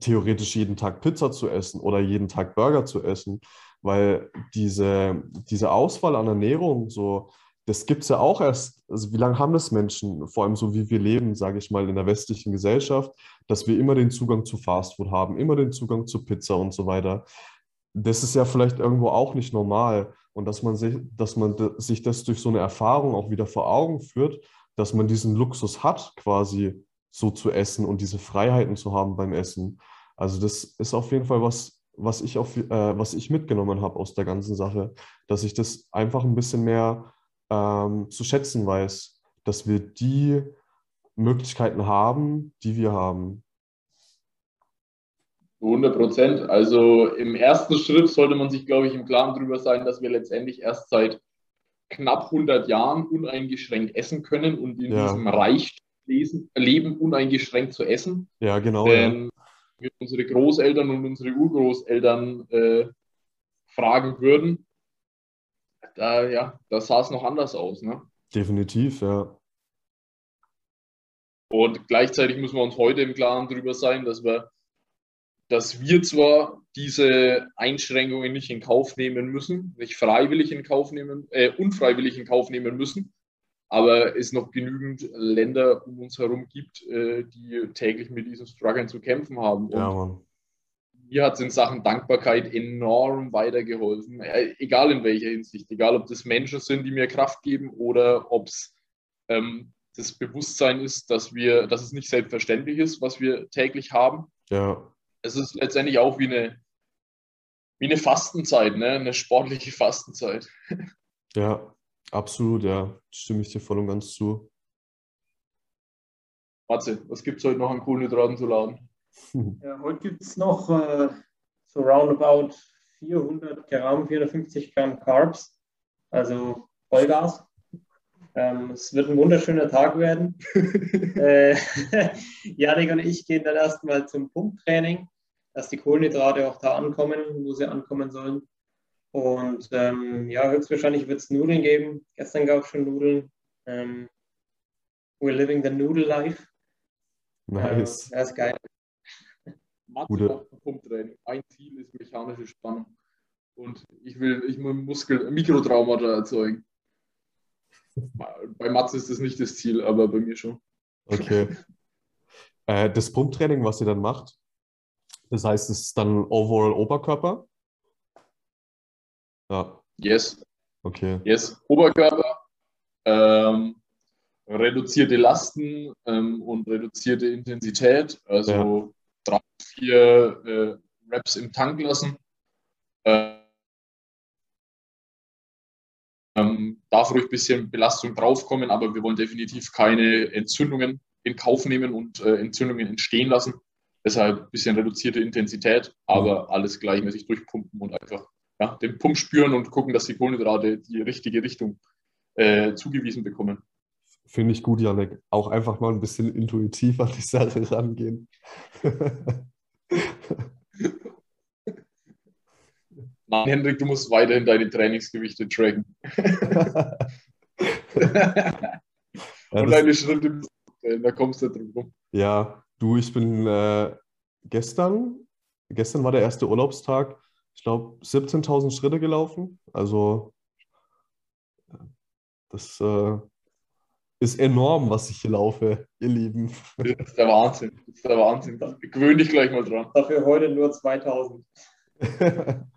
theoretisch jeden Tag Pizza zu essen oder jeden Tag Burger zu essen, weil diese, diese Auswahl an Ernährung, so das gibt es ja auch erst, also wie lange haben das Menschen, vor allem so wie wir leben, sage ich mal, in der westlichen Gesellschaft, dass wir immer den Zugang zu Fastfood haben, immer den Zugang zu Pizza und so weiter. Das ist ja vielleicht irgendwo auch nicht normal. Und dass man sich, dass man sich das durch so eine Erfahrung auch wieder vor Augen führt, dass man diesen Luxus hat, quasi so zu essen und diese Freiheiten zu haben beim Essen. Also das ist auf jeden Fall was, was ich, auf, äh, was ich mitgenommen habe aus der ganzen Sache, dass ich das einfach ein bisschen mehr ähm, zu schätzen weiß, dass wir die Möglichkeiten haben, die wir haben. 100 Prozent. Also im ersten Schritt sollte man sich, glaube ich, im Klaren darüber sein, dass wir letztendlich erst seit knapp 100 Jahren uneingeschränkt essen können und in ja. diesem Reich leben, uneingeschränkt zu essen. Ja, genau. Wenn ja. wir unsere Großeltern und unsere Urgroßeltern äh, fragen würden, da, ja, da sah es noch anders aus. Ne? Definitiv, ja. Und gleichzeitig müssen wir uns heute im Klaren darüber sein, dass wir, dass wir zwar diese Einschränkungen nicht in Kauf nehmen müssen, nicht freiwillig in Kauf nehmen, äh, unfreiwillig in Kauf nehmen müssen, aber es noch genügend Länder um uns herum gibt, äh, die täglich mit diesen Struggeln zu kämpfen haben. Und ja, Mann mir hat es in Sachen Dankbarkeit enorm weitergeholfen, äh, egal in welcher Hinsicht, egal ob das Menschen sind, die mir Kraft geben oder ob es ähm, das Bewusstsein ist, dass wir, dass es nicht selbstverständlich ist, was wir täglich haben. Ja. Es ist letztendlich auch wie eine, wie eine Fastenzeit, ne? eine sportliche Fastenzeit. Ja, absolut, ja. Stimme ich dir voll und ganz zu. Matze, was gibt es heute noch an Kohlenhydraten zu laden? Ja, heute gibt es noch äh, so roundabout 400 Gramm, 450 Gramm Carbs, also Vollgas. Ähm, es wird ein wunderschöner Tag werden. äh, Janik und ich gehen dann erstmal zum Pumptraining, dass die Kohlenhydrate auch da ankommen, wo sie ankommen sollen. Und ähm, ja, höchstwahrscheinlich wird es Nudeln geben. Gestern gab es schon Nudeln. Ähm, we're living the noodle life. Nice. Ja, das ist geil. Mathe Pumptraining. Ein Ziel ist mechanische Spannung. Und ich will, ich will Muskel, Mikrotraumata erzeugen. Bei Matze ist das nicht das Ziel, aber bei mir schon. Okay. Äh, das Pumptraining, was ihr dann macht, das heißt, es ist dann overall Oberkörper? Ja, Yes, okay. yes. Oberkörper, ähm, reduzierte Lasten ähm, und reduzierte Intensität. Also drei, vier äh, Reps im Tank lassen. Äh, ähm, darf ruhig ein bisschen Belastung draufkommen, aber wir wollen definitiv keine Entzündungen in Kauf nehmen und äh, Entzündungen entstehen lassen. Deshalb ein bisschen reduzierte Intensität, aber alles gleichmäßig durchpumpen und einfach ja, den Pump spüren und gucken, dass die Kohlenhydrate die richtige Richtung äh, zugewiesen bekommen. Finde ich gut, Janek. Auch einfach mal ein bisschen intuitiv an die Sache rangehen. Nein, Hendrik, du musst weiterhin deine Trainingsgewichte tracken. Und deine Schritte, da kommst du drum rum. ja, du, ich bin äh, gestern, gestern war der erste Urlaubstag, ich glaube 17.000 Schritte gelaufen. Also das äh, ist enorm, was ich hier laufe, ihr Lieben. Das ist der Wahnsinn. Das ist der Wahnsinn. Gewöhn dich gleich mal dran. Dafür heute nur 2000.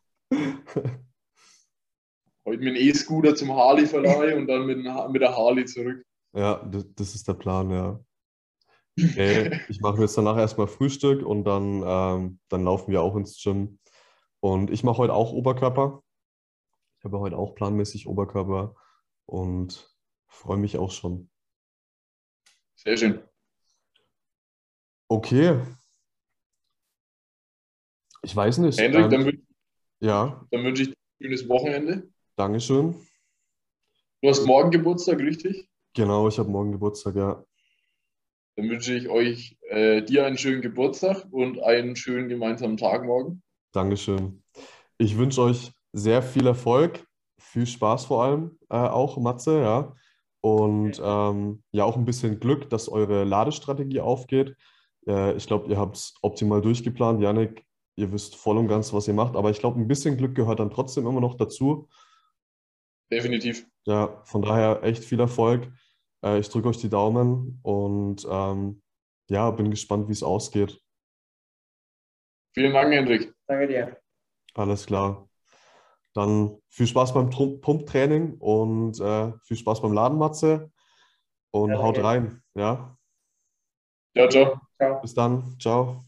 Heute mit dem E-Scooter zum Harley-Verleih und dann mit, mit der Harley zurück. Ja, das, das ist der Plan, ja. Okay, ich mache mir jetzt danach erstmal Frühstück und dann, ähm, dann laufen wir auch ins Gym. Und ich mache heute auch Oberkörper. Ich habe heute auch planmäßig Oberkörper und freue mich auch schon. Sehr schön. Okay. Ich weiß nicht. Hendrik, ähm, dann, wün- ja, dann wünsche ich dir ein schönes Wochenende. Dankeschön. Du hast morgen Geburtstag, richtig? Genau, ich habe morgen Geburtstag, ja. Dann wünsche ich euch äh, dir einen schönen Geburtstag und einen schönen gemeinsamen Tag morgen. Dankeschön. Ich wünsche euch sehr viel Erfolg, viel Spaß vor allem äh, auch, Matze, ja. Und ähm, ja, auch ein bisschen Glück, dass eure Ladestrategie aufgeht. Äh, ich glaube, ihr habt es optimal durchgeplant. Janik, ihr wisst voll und ganz, was ihr macht. Aber ich glaube, ein bisschen Glück gehört dann trotzdem immer noch dazu. Definitiv. Ja, von daher echt viel Erfolg. Äh, ich drücke euch die Daumen und ähm, ja, bin gespannt, wie es ausgeht. Vielen Dank, Hendrik. Danke dir. Alles klar. Dann viel Spaß beim Pumptraining und äh, viel Spaß beim Laden, Matze. Und Ja, haut rein. Ja, Ciao, ciao. Ciao. bis dann. Ciao.